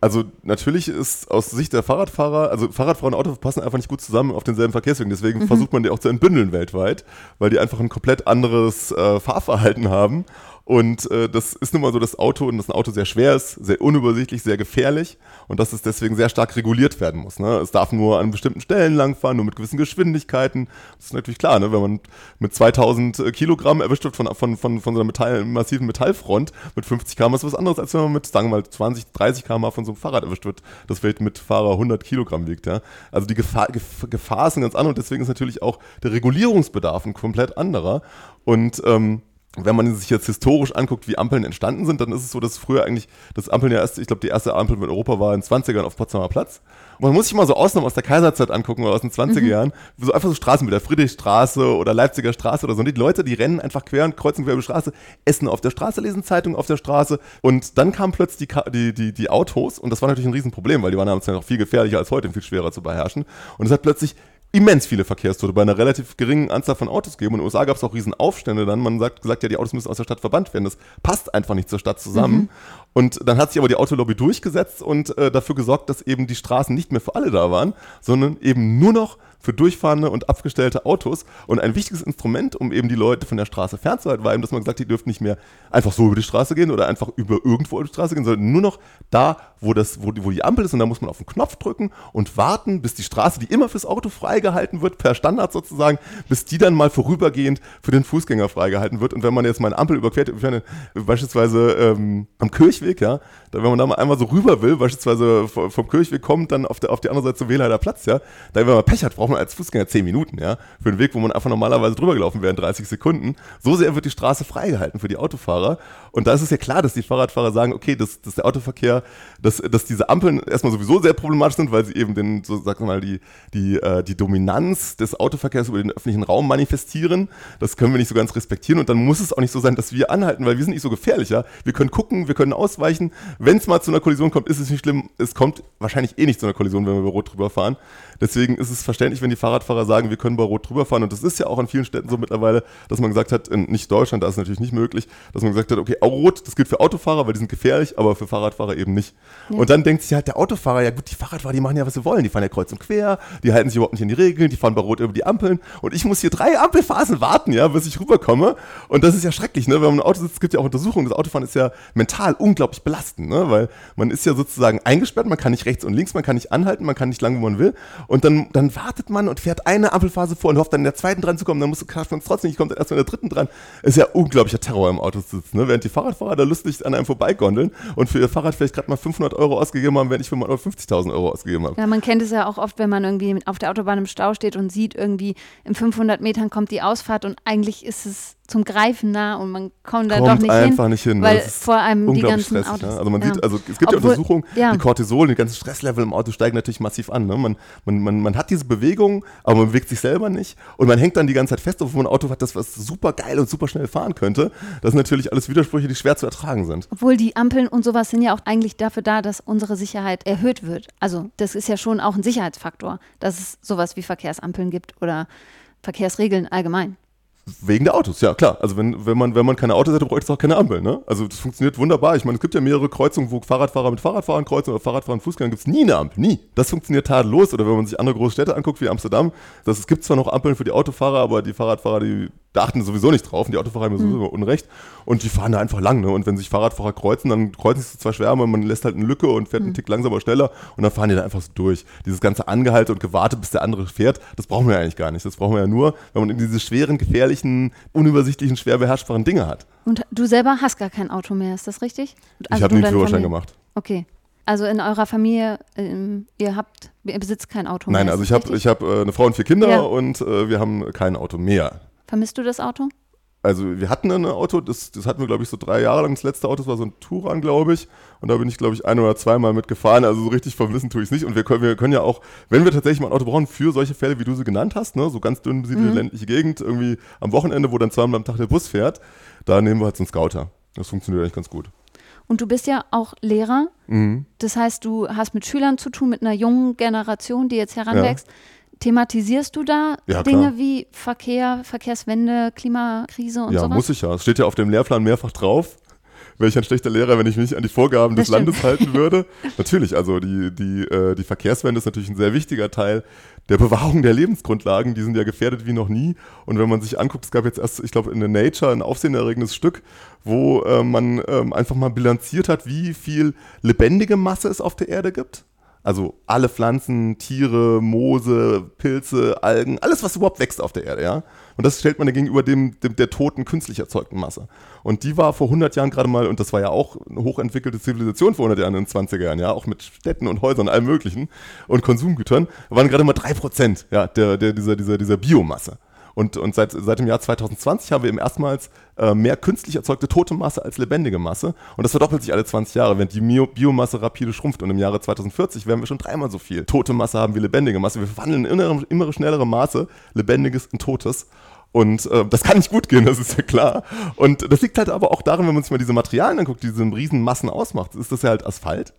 Also natürlich ist aus Sicht der Fahrradfahrer, also Fahrradfahrer und Auto passen einfach nicht gut zusammen auf denselben Verkehrswegen. Deswegen mhm. versucht man die auch zu entbündeln weltweit, weil die einfach ein komplett anderes äh, Fahrverhalten haben und äh, das ist nun mal so das Auto und dass ein Auto sehr schwer ist, sehr unübersichtlich, sehr gefährlich und dass es deswegen sehr stark reguliert werden muss. Ne? Es darf nur an bestimmten Stellen langfahren, nur mit gewissen Geschwindigkeiten. Das ist natürlich klar, ne? wenn man mit 2000 äh, Kilogramm erwischt wird von, von, von, von so einer Metall, massiven Metallfront mit 50 km ist was anderes, als wenn man mit, sagen wir mal, 20, 30 km von so einem Fahrrad erwischt wird, das Weltmitfahrer 100 Kilogramm wiegt. Ja? Also die Gefahr, Gefahr ist ganz andere und deswegen ist natürlich auch der Regulierungsbedarf ein komplett anderer. Und ähm, wenn man sich jetzt historisch anguckt, wie Ampeln entstanden sind, dann ist es so, dass früher eigentlich das Ampeln ja erst, ich glaube, die erste Ampel in Europa war in den 20ern auf Potsdamer Platz. Und man muss sich mal so Ausnahmen aus der Kaiserzeit angucken oder aus den 20er mhm. Jahren, so einfach so Straßenbilder, Friedrichstraße oder Leipziger Straße oder so. Und die Leute, die rennen einfach quer und kreuzen quer über die Straße, essen auf der Straße, lesen Zeitungen auf der Straße. Und dann kamen plötzlich die, die, die, die Autos und das war natürlich ein Riesenproblem, weil die waren damals ja noch viel gefährlicher als heute und viel schwerer zu beherrschen. Und es hat plötzlich immens viele Verkehrstote bei einer relativ geringen Anzahl von Autos geben. Und in den USA gab es auch riesen Aufstände dann. Man sagt, gesagt, ja, die Autos müssen aus der Stadt verbannt werden. Das passt einfach nicht zur Stadt zusammen. Mhm. Und dann hat sich aber die Autolobby durchgesetzt und äh, dafür gesorgt, dass eben die Straßen nicht mehr für alle da waren, sondern eben nur noch für durchfahrende und abgestellte Autos. Und ein wichtiges Instrument, um eben die Leute von der Straße fernzuhalten, war eben, dass man gesagt hat, die dürften nicht mehr einfach so über die Straße gehen oder einfach über irgendwo über die Straße gehen, sondern nur noch da, wo, das, wo, die, wo die Ampel ist. Und da muss man auf den Knopf drücken und warten, bis die Straße, die immer fürs Auto freigehalten wird, per Standard sozusagen, bis die dann mal vorübergehend für den Fußgänger freigehalten wird. Und wenn man jetzt mal eine Ampel überquert, beispielsweise ähm, am Kirchweg, ja, wenn man da mal einmal so rüber will, beispielsweise vom Kirchweg kommt, dann auf, der, auf die andere Seite zum Wähler Platz, ja, da wenn man Pech hat, braucht man als Fußgänger 10 Minuten, ja, für einen Weg, wo man einfach normalerweise drüber gelaufen wäre in 30 Sekunden. So sehr wird die Straße freigehalten für die Autofahrer. Und da ist es ja klar, dass die Fahrradfahrer sagen, okay, dass, dass der Autoverkehr, dass, dass diese Ampeln erstmal sowieso sehr problematisch sind, weil sie eben den, so wir mal, die, die, äh, die Dominanz des Autoverkehrs über den öffentlichen Raum manifestieren. Das können wir nicht so ganz respektieren. Und dann muss es auch nicht so sein, dass wir anhalten, weil wir sind nicht so gefährlich, ja. Wir können gucken, wir können ausweichen. Wenn es mal zu einer Kollision kommt, ist es nicht schlimm. Es kommt wahrscheinlich eh nicht zu einer Kollision, wenn wir über Rot drüber fahren. Deswegen ist es verständlich, wenn die Fahrradfahrer sagen, wir können bei Rot drüber fahren. Und das ist ja auch in vielen Städten so mittlerweile, dass man gesagt hat, in nicht Deutschland, da ist es natürlich nicht möglich, dass man gesagt hat, okay, Rot, das gilt für Autofahrer, weil die sind gefährlich, aber für Fahrradfahrer eben nicht. Ja. Und dann denkt sich halt der Autofahrer, ja gut, die Fahrradfahrer, die machen ja, was sie wollen. Die fahren ja kreuz und quer, die halten sich überhaupt nicht an die Regeln, die fahren bei Rot über die Ampeln. Und ich muss hier drei Ampelphasen warten, ja, bis ich rüberkomme. Und das ist ja schrecklich, ne? Wenn man im Auto sitzt, es gibt ja auch Untersuchungen, das Autofahren ist ja mental unglaublich belastend, ne? Weil man ist ja sozusagen eingesperrt, man kann nicht rechts und links, man kann nicht anhalten, man kann nicht lang, wo man will. Und dann, dann wartet man und fährt eine Ampelphase vor und hofft dann in der zweiten dran zu kommen, dann muss man es trotzdem nicht, kommt dann erst in der dritten dran. Ist ja unglaublicher Terror im Auto zu sitzen, ne? während die Fahrradfahrer da lustig an einem vorbeigondeln und für ihr Fahrrad vielleicht gerade mal 500 Euro ausgegeben haben, während ich für mein 50.000 Euro ausgegeben habe. Ja, man kennt es ja auch oft, wenn man irgendwie auf der Autobahn im Stau steht und sieht irgendwie in 500 Metern kommt die Ausfahrt und eigentlich ist es zum Greifen nah und man kommt da Kommt doch nicht einfach hin. nicht hin. Weil Das ist vor allem die ganzen stressig. Autos. Ne? Also man ja. sieht, also es gibt ja Obwohl- Untersuchungen, ja. die Cortisol, die ganzen Stresslevel im Auto steigen natürlich massiv an. Ne? Man, man, man, man hat diese Bewegung, aber man bewegt sich selber nicht und man hängt dann die ganze Zeit fest, obwohl man ein Auto hat, das was super geil und super schnell fahren könnte. Das sind natürlich alles Widersprüche, die schwer zu ertragen sind. Obwohl die Ampeln und sowas sind ja auch eigentlich dafür da, dass unsere Sicherheit erhöht wird. Also das ist ja schon auch ein Sicherheitsfaktor, dass es sowas wie Verkehrsampeln gibt oder Verkehrsregeln allgemein. Wegen der Autos, ja klar. Also wenn, wenn, man, wenn man keine Autos hätte, bräuchte es auch keine Ampeln. Ne? Also das funktioniert wunderbar. Ich meine, es gibt ja mehrere Kreuzungen, wo Fahrradfahrer mit Fahrradfahrern kreuzen oder Fahrradfahrer mit Fußgängern, gibt es nie eine Ampel, nie. Das funktioniert tadellos. Oder wenn man sich andere große Städte anguckt, wie Amsterdam, das, es gibt zwar noch Ampeln für die Autofahrer, aber die Fahrradfahrer, die da achten sowieso nicht drauf und die Autofahrer haben sowieso Unrecht und die fahren da einfach lang. Ne? Und wenn sich Fahrradfahrer kreuzen, dann kreuzen sie zwar schwärmer, man lässt halt eine Lücke und fährt einen Tick langsamer, schneller und dann fahren die da einfach so durch. Dieses ganze Angehalte und Gewartet, bis der andere fährt, das brauchen wir ja eigentlich gar nicht. Das brauchen wir ja nur, wenn man diese schweren, gefährlichen, unübersichtlichen, schwer beherrschbaren Dinge hat. Und du selber hast gar kein Auto mehr, ist das richtig? Also ich habe nie einen Führerschein Familie? gemacht. Okay. Also in eurer Familie, ähm, ihr habt, ihr besitzt kein Auto Nein, mehr. also ist ich habe ich hab, äh, eine Frau und vier Kinder Ja. und äh, wir haben kein Auto mehr. Vermisst du das Auto? Also wir hatten ein Auto, das, das hatten wir glaube ich so drei Jahre lang. Das letzte Auto, das war so ein Touran, glaube ich. Und da bin ich glaube ich ein oder zweimal mitgefahren. Also so richtig vermissen tue ich es nicht. Und wir können, wir können ja auch, wenn wir tatsächlich mal ein Auto brauchen, für solche Fälle, wie du sie genannt hast, ne, so ganz dünn besiedelte Mhm. ländliche Gegend, irgendwie am Wochenende, wo dann zweimal am Tag der Bus fährt, da nehmen wir halt so einen Scouter. Das funktioniert eigentlich ganz gut. Und du bist ja auch Lehrer. Mhm. Das heißt, du hast mit Schülern zu tun, mit einer jungen Generation, die jetzt heranwächst. Thematisierst du da Ja, Dinge klar. wie Verkehr, Verkehrswende, Klimakrise und ja, sowas? muss ich ja. Es steht ja auf dem Lehrplan mehrfach drauf. Wäre ich ein schlechter Lehrer, wenn ich mich an die Vorgaben Das des stimmt. Landes halten würde? natürlich, also die, die, äh, die Verkehrswende ist natürlich ein sehr wichtiger Teil der Bewahrung der Lebensgrundlagen. Die sind ja gefährdet wie noch nie. Und wenn man sich anguckt, es gab jetzt erst, ich glaube, in der Nature ein aufsehenerregendes Stück, wo äh, man ähm, einfach mal bilanziert hat, wie viel lebendige Masse es auf der Erde gibt. Also alle Pflanzen, Tiere, Moose, Pilze, Algen, alles, was überhaupt wächst auf der Erde, ja. Und das stellt man dann gegenüber dem, dem der toten, künstlich erzeugten Masse. Und die war vor 100 Jahren gerade mal, und das war ja auch eine hochentwickelte Zivilisation vor 100 Jahren in den 20er Jahren, ja, auch mit Städten und Häusern, allem möglichen und Konsumgütern, waren gerade mal 3% ja, der, der, dieser, dieser, dieser Biomasse. Und, und seit, seit dem Jahr 2020 haben wir eben erstmals äh, mehr künstlich erzeugte tote Masse als lebendige Masse. Und das verdoppelt sich alle 20 Jahre, während die Bio Biomasse rapide schrumpft. Und im Jahre 2040 werden wir schon dreimal so viel tote Masse haben wie lebendige Masse. Wir verwandeln in immer, immer schnellere Maße Lebendiges in Totes. Und äh, das kann nicht gut gehen, das ist ja klar. Und das liegt halt aber auch daran, wenn man sich mal diese Materialien anguckt, die diese Riesenmassen ausmacht, ist das ja halt Asphalt,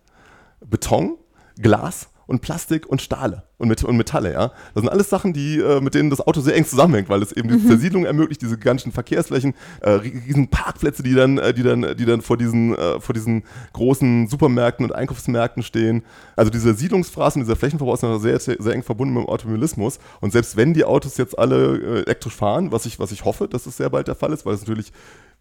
Beton, Glas und Plastik und Stahle und, Met und Metalle, ja. Das sind alles Sachen, die, äh, mit denen das Auto sehr eng zusammenhängt, weil es eben diese Zersiedlung ermöglicht, diese ganzen Verkehrsflächen, äh, riesen Parkplätze, die dann, äh, die dann, die dann vor diesen, äh, vor diesen großen Supermärkten und Einkaufsmärkten stehen. Also diese Siedlungsphrasen, dieser Flächenverbrauch ist noch sehr, sehr, eng verbunden mit dem Automobilismus. Und selbst wenn die Autos jetzt alle äh, elektrisch fahren, was ich, was ich hoffe, dass es sehr bald der Fall ist, weil es natürlich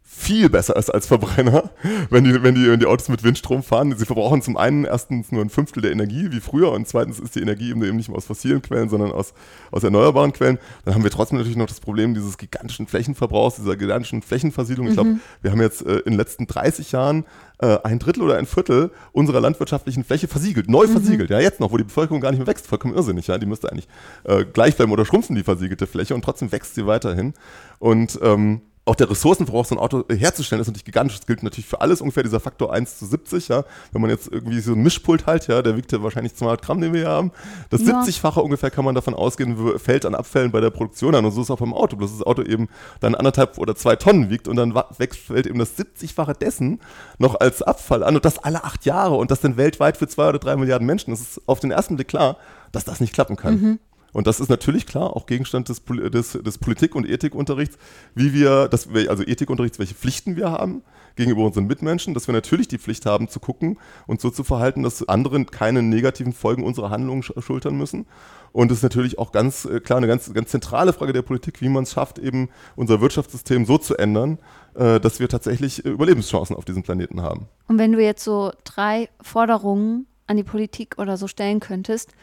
viel besser ist als Verbrenner, wenn die, wenn, die, wenn die Autos mit Windstrom fahren. Sie verbrauchen zum einen erstens nur ein Fünftel der Energie wie früher und zweitens ist die Energie eben nicht mehr aus fossilen Quellen, sondern aus, aus erneuerbaren Quellen. Dann haben wir trotzdem natürlich noch das Problem dieses gigantischen Flächenverbrauchs, dieser gigantischen Flächenversiedlung. Ich glaube, wir haben jetzt äh, in den letzten 30 Jahren äh, ein Drittel oder ein Viertel unserer landwirtschaftlichen Fläche versiegelt, neu versiegelt. Ja, jetzt noch, wo die Bevölkerung gar nicht mehr wächst, vollkommen irrsinnig. Ja, die müsste eigentlich äh, gleich bleiben oder schrumpfen, die versiegelte Fläche und trotzdem wächst sie weiterhin. Und ähm, auch der Ressourcenverbrauch, so ein Auto herzustellen, ist natürlich gigantisch. Das gilt natürlich für alles ungefähr dieser Faktor 1 zu 70. Ja. Wenn man jetzt irgendwie so ein Mischpult halt, ja, der wiegt ja wahrscheinlich 200 Gramm, den wir hier haben. Das Ja. 70-fache ungefähr kann man davon ausgehen, fällt an Abfällen bei der Produktion an. Und so ist es auch beim Auto. Bloß das Auto eben dann anderthalb oder zwei Tonnen wiegt und dann wächst, fällt eben das 70-fache dessen noch als Abfall an. Und das alle acht Jahre. Und das dann weltweit für zwei oder drei Milliarden Menschen. Das ist auf den ersten Blick klar, dass das nicht klappen kann. Und das ist natürlich klar auch Gegenstand des, des, des Politik- und Ethikunterrichts, wie wir, wir, also Ethikunterrichts, welche Pflichten wir haben gegenüber unseren Mitmenschen, dass wir natürlich die Pflicht haben zu gucken und so zu verhalten, dass andere keine negativen Folgen unserer Handlungen sch- schultern müssen. Und es ist natürlich auch ganz äh, klar eine ganz, ganz zentrale Frage der Politik, wie man es schafft, eben unser Wirtschaftssystem so zu ändern, äh, dass wir tatsächlich äh, Überlebenschancen auf diesem Planeten haben. Und wenn du jetzt so drei Forderungen an die Politik oder so stellen könntest,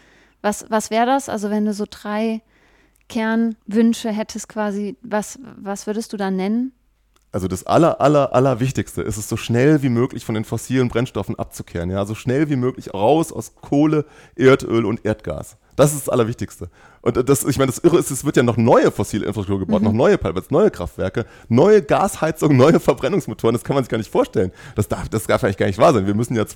was, was wäre das? Also wenn du so drei Kernwünsche hättest quasi, was, was würdest du da nennen? Also das aller, aller, aller Wichtigste ist es, so schnell wie möglich von den fossilen Brennstoffen abzukehren. Ja, so schnell wie möglich raus aus Kohle, Erdöl und Erdgas. Das ist das Allerwichtigste. Und das, ich meine, das Irre ist, es wird ja noch neue fossile Infrastruktur gebaut, Mhm. noch neue Pipelines, neue Kraftwerke, neue Gasheizungen, neue Verbrennungsmotoren. Das kann man sich gar nicht vorstellen. Das darf, das darf eigentlich gar nicht wahr sein. Wir müssen ja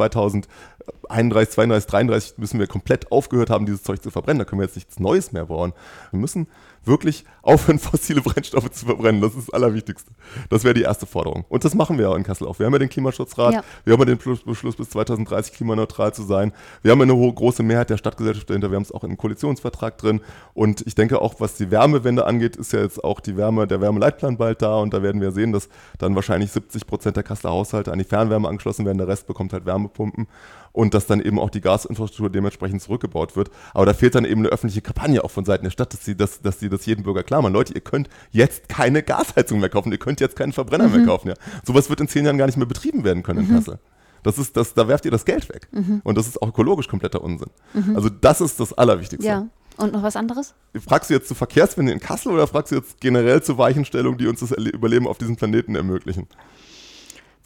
2031, 32, 33 müssen wir komplett aufgehört haben, dieses Zeug zu verbrennen. Da können wir jetzt nichts Neues mehr bauen. Wir müssen wirklich aufhören, fossile Brennstoffe zu verbrennen. Das ist das Allerwichtigste. Das wäre die erste Forderung. Und das machen wir ja in Kassel auch. Wir haben ja den Klimaschutzrat, Ja. wir haben ja den Beschluss, bis 2030 klimaneutral zu sein. Wir haben eine hohe, große Mehrheit der Stadtgesellschaft dahinter. Wir haben es auch im Koalitionsvertrag drin. Und ich denke auch, was die Wärmewende angeht, ist ja jetzt auch die Wärme, der Wärmeleitplan bald da. Und da werden wir sehen, dass dann wahrscheinlich 70 Prozent der Kasseler Haushalte an die Fernwärme angeschlossen werden. Der Rest bekommt halt Wärmepumpen. Und dass dann eben auch die Gasinfrastruktur dementsprechend zurückgebaut wird. Aber da fehlt dann eben eine öffentliche Kampagne auch von Seiten der Stadt, dass sie das, dass sie das jedem Bürger klar machen. Leute, ihr könnt jetzt keine Gasheizung mehr kaufen, ihr könnt jetzt keinen Verbrenner mehr kaufen. Ja. Sowas wird in zehn Jahren gar nicht mehr betrieben werden können in Kassel. Das ist das, da werft ihr das Geld weg. Und das ist auch ökologisch kompletter Unsinn. Also das ist das Allerwichtigste. Ja. Und noch was anderes? Fragst du jetzt zu Verkehrswende in Kassel oder fragst du jetzt generell zu Weichenstellungen, die uns das Erle- Überleben auf diesem Planeten ermöglichen?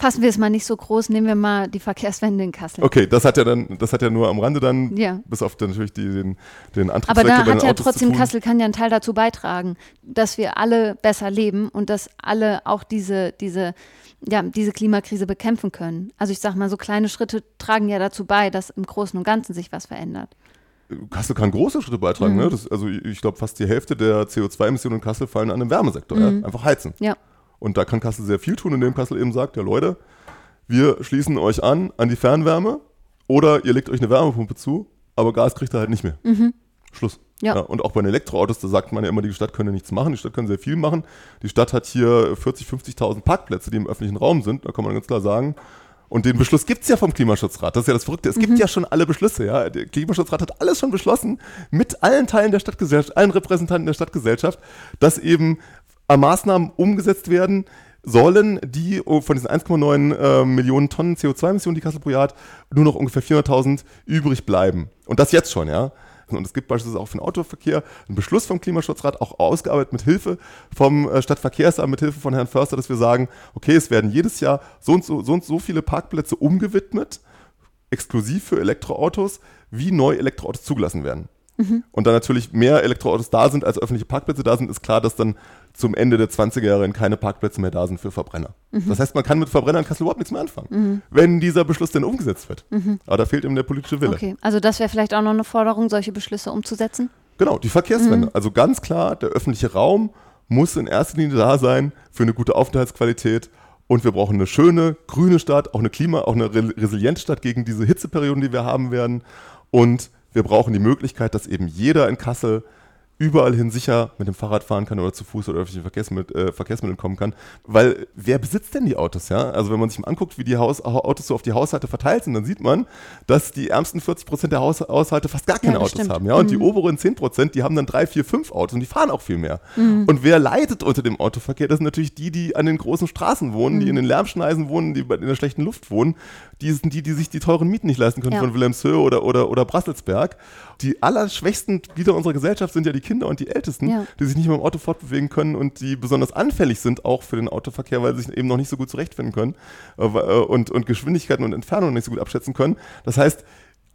Fassen wir es mal nicht so groß, nehmen wir mal die Verkehrswende in Kassel. Okay, das hat ja dann, das hat ja nur am Rande dann, Ja. bis auf dann natürlich die, den, den Aber Antriebswechsel da bei den hat ja Autos trotzdem. Kassel kann ja einen Teil dazu beitragen, dass wir alle besser leben und dass alle auch diese, diese, ja, diese Klimakrise bekämpfen können. Also ich sag mal, so kleine Schritte tragen ja dazu bei, dass im Großen und Ganzen sich was verändert. Kassel kann große Schritte beitragen. Mhm. Ne? Das, also ich glaube, fast die Hälfte der CO2-Emissionen in Kassel fallen an den Wärmesektor. Ja? Einfach heizen. Mhm. Ja. Und da kann Kassel sehr viel tun, indem Kassel eben sagt, ja Leute, wir schließen euch an an die Fernwärme oder ihr legt euch eine Wärmepumpe zu, aber Gas kriegt ihr halt nicht mehr. Schluss. Mhm. Ja. und auch bei den Elektroautos, da sagt man ja immer, die Stadt könne nichts machen, die Stadt kann sehr viel machen. Die Stadt hat hier 40, 50.000 Parkplätze, die im öffentlichen Raum sind, da kann man ganz klar sagen. Und den Beschluss gibt es ja vom Klimaschutzrat. Das ist ja das Verrückte. Es gibt ja schon alle Beschlüsse. Ja? Der Klimaschutzrat hat alles schon beschlossen mit allen Teilen der Stadtgesellschaft, allen Repräsentanten der Stadtgesellschaft, dass eben äh, Maßnahmen umgesetzt werden sollen, die oh, von diesen 1,9 äh, Millionen Tonnen CO2-Emissionen, die Kassel pro Jahr hat, nur noch ungefähr 400.000 übrig bleiben. Und das jetzt schon, ja. Und es gibt beispielsweise auch für den Autoverkehr einen Beschluss vom Klimaschutzrat, auch ausgearbeitet mit Hilfe vom äh, Stadtverkehrsamt, mit Hilfe von Herrn Förster, dass wir sagen, okay, es werden jedes Jahr so und so, so, und so viele Parkplätze umgewidmet, exklusiv für Elektroautos, wie neu Elektroautos zugelassen werden. Und dann natürlich mehr Elektroautos da sind, als öffentliche Parkplätze da sind, ist klar, dass dann zum Ende der 20er Jahre keine Parkplätze mehr da sind für Verbrenner. Das heißt, man kann mit Verbrennern in Kassel überhaupt nichts mehr anfangen, wenn dieser Beschluss denn umgesetzt wird. Aber da fehlt eben der politische Wille. Okay, also das wäre vielleicht auch noch eine Forderung, solche Beschlüsse umzusetzen. Genau, die Verkehrswende. Also ganz klar, der öffentliche Raum muss in erster Linie da sein für eine gute Aufenthaltsqualität. Und wir brauchen eine schöne, grüne Stadt, auch eine Klima, auch eine re resiliente Stadt gegen diese Hitzeperioden, die wir haben werden. Und wir brauchen die Möglichkeit, dass eben jeder in Kassel überall hin sicher mit dem Fahrrad fahren kann oder zu Fuß oder öffentlichen Verkehrsmittel, äh, Verkehrsmitteln kommen kann. Weil wer besitzt denn die Autos, ja? Also wenn man sich mal anguckt, wie die Haus Autos so auf die Haushalte verteilt sind, dann sieht man, dass die ärmsten 40 Prozent der Haus Haushalte fast gar keine Ja, Autos stimmt. haben, ja? Und die oberen 10 Prozent, die haben dann drei, vier, fünf Autos und die fahren auch viel mehr. Und wer leidet unter dem Autoverkehr? Das sind natürlich die, die an den großen Straßen wohnen, die in den Lärmschneisen wohnen, die in der schlechten Luft wohnen. Die sind die, die sich die teuren Mieten nicht leisten können Ja. von Wilhelmshöhe oder, oder, oder Brasselsberg. Die allerschwächsten Glieder unserer Gesellschaft sind ja die Kinder und die Ältesten, Ja. die sich nicht mehr im Auto fortbewegen können und die besonders anfällig sind auch für den Autoverkehr, weil sie sich eben noch nicht so gut zurechtfinden können äh, und, und Geschwindigkeiten und Entfernungen nicht so gut abschätzen können. Das heißt,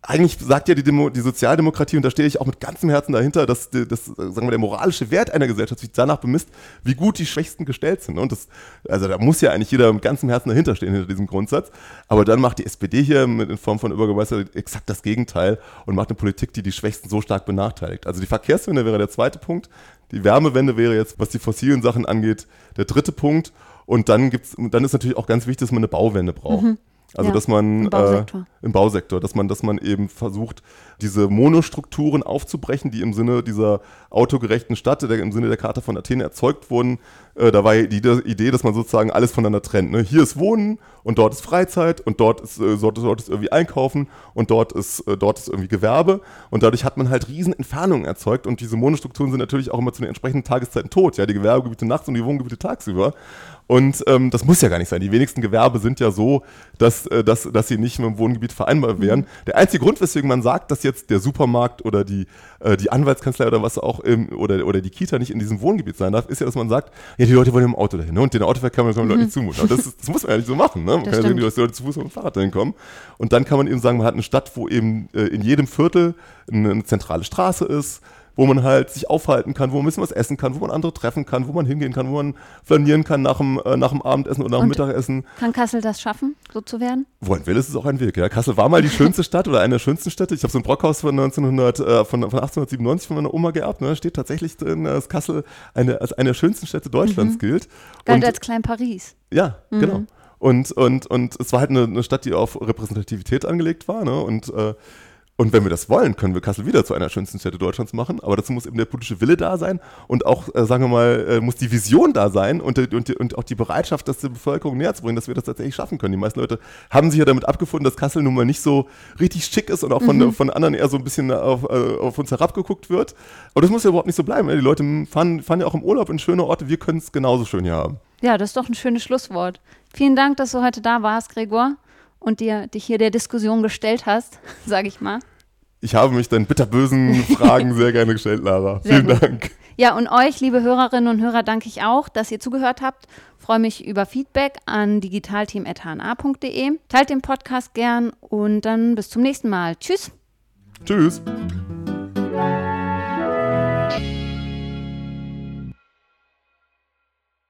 eigentlich sagt ja die, Demo, die Sozialdemokratie, und da stehe ich auch mit ganzem Herzen dahinter, dass die, das, äh, sagen wir, der moralische Wert einer Gesellschaft sich danach bemisst, wie gut die Schwächsten gestellt sind. Und das, also da muss ja eigentlich jeder mit ganzem Herzen dahinter stehen, hinter diesem Grundsatz. Aber dann macht die SPD hier mit, in Form von Übergemeister exakt das Gegenteil und macht eine Politik, die die Schwächsten so stark benachteiligt. Also die Verkehrswende wäre der zweite Punkt. Die Wärmewende wäre jetzt, was die fossilen Sachen angeht, der dritte Punkt. Und dann gibt's, dann ist natürlich auch ganz wichtig, dass man eine Bauwende braucht. Also Ja, dass man im Bausektor. Äh, im Bausektor, dass man, dass man eben versucht, diese Monostrukturen aufzubrechen, die im Sinne dieser autogerechten Stadt, der, im Sinne der Charta von Athen erzeugt wurden. Äh, da war die Idee, dass man sozusagen alles voneinander trennt. Ne? Hier ist Wohnen und dort ist Freizeit und dort ist, äh, dort, dort ist irgendwie Einkaufen und dort ist, äh, dort ist irgendwie Gewerbe. Und dadurch hat man halt riesen Entfernungen erzeugt und diese Monostrukturen sind natürlich auch immer zu den entsprechenden Tageszeiten tot. Ja? Die Gewerbegebiete nachts und die Wohngebiete tagsüber. Und ähm, das muss ja gar nicht sein. Die wenigsten Gewerbe sind ja so, dass, äh, dass, dass sie nicht mit dem Wohngebiet vereinbar wären. Der einzige Grund, weswegen man sagt, dass jetzt der Supermarkt oder die, äh, die Anwaltskanzlei oder was auch im, oder, oder die Kita nicht in diesem Wohngebiet sein darf, ist ja, dass man sagt, ja, die Leute wollen im Auto dahin ne? und den Autoverkehr kann man den Leuten nicht zumuten. Aber das, ist, das muss man ja nicht so machen. Ne? Man Das kann ja stimmt. dass die Leute zu Fuß mit dem Fahrrad dahin kommen. Und dann kann man eben sagen, man hat eine Stadt, wo eben äh, in jedem Viertel eine, eine zentrale Straße ist, wo man halt sich aufhalten kann, wo man ein bisschen was essen kann, wo man andere treffen kann, wo man hingehen kann, wo man flanieren kann nach dem, äh, nach dem Abendessen oder nach dem Mittagessen. Kann Kassel das schaffen, so zu werden? Wo ein will, ist es auch ein Weg. Ja. Kassel war mal die schönste Stadt oder eine der schönsten Städte. Ich habe so ein Brockhaus von, 1900, äh, von, von 1897 von meiner Oma geerbt. Ne. Da steht tatsächlich drin, dass Kassel eine, als eine der schönsten Städte Deutschlands gilt. Galt Und- als Klein Paris. ja, genau. Und, und, und es war halt eine, eine Stadt, die auf Repräsentativität angelegt war. Ne? Und, äh, und wenn wir das wollen, können wir Kassel wieder zu einer schönsten Städte Deutschlands machen. Aber dazu muss eben der politische Wille da sein und auch, äh, sagen wir mal, äh, muss die Vision da sein und, die- und, und auch die Bereitschaft, das der Bevölkerung näher zu bringen, dass wir das tatsächlich schaffen können. Die meisten Leute haben sich ja damit abgefunden, dass Kassel nun mal nicht so richtig schick ist und auch von, von anderen eher so ein bisschen auf, äh, auf uns herabgeguckt wird. Aber das muss ja überhaupt nicht so bleiben. Die Leute fahren, fahren ja auch im Urlaub in schöne Orte. Wir können es genauso schön hier haben. Ja, das ist doch ein schönes Schlusswort. Vielen Dank, dass du heute da warst, Gregor, und dir dich hier der Diskussion gestellt hast, sage ich mal. Ich habe mich deinen bitterbösen Fragen sehr gerne gestellt, Lara. Sehr Vielen gut. Dank. Ja, und euch, liebe Hörerinnen und Hörer, danke ich auch, dass ihr zugehört habt. Freue mich über Feedback an digitalteam.hna.de. Teilt den Podcast gern und dann bis zum nächsten Mal. Tschüss. Tschüss.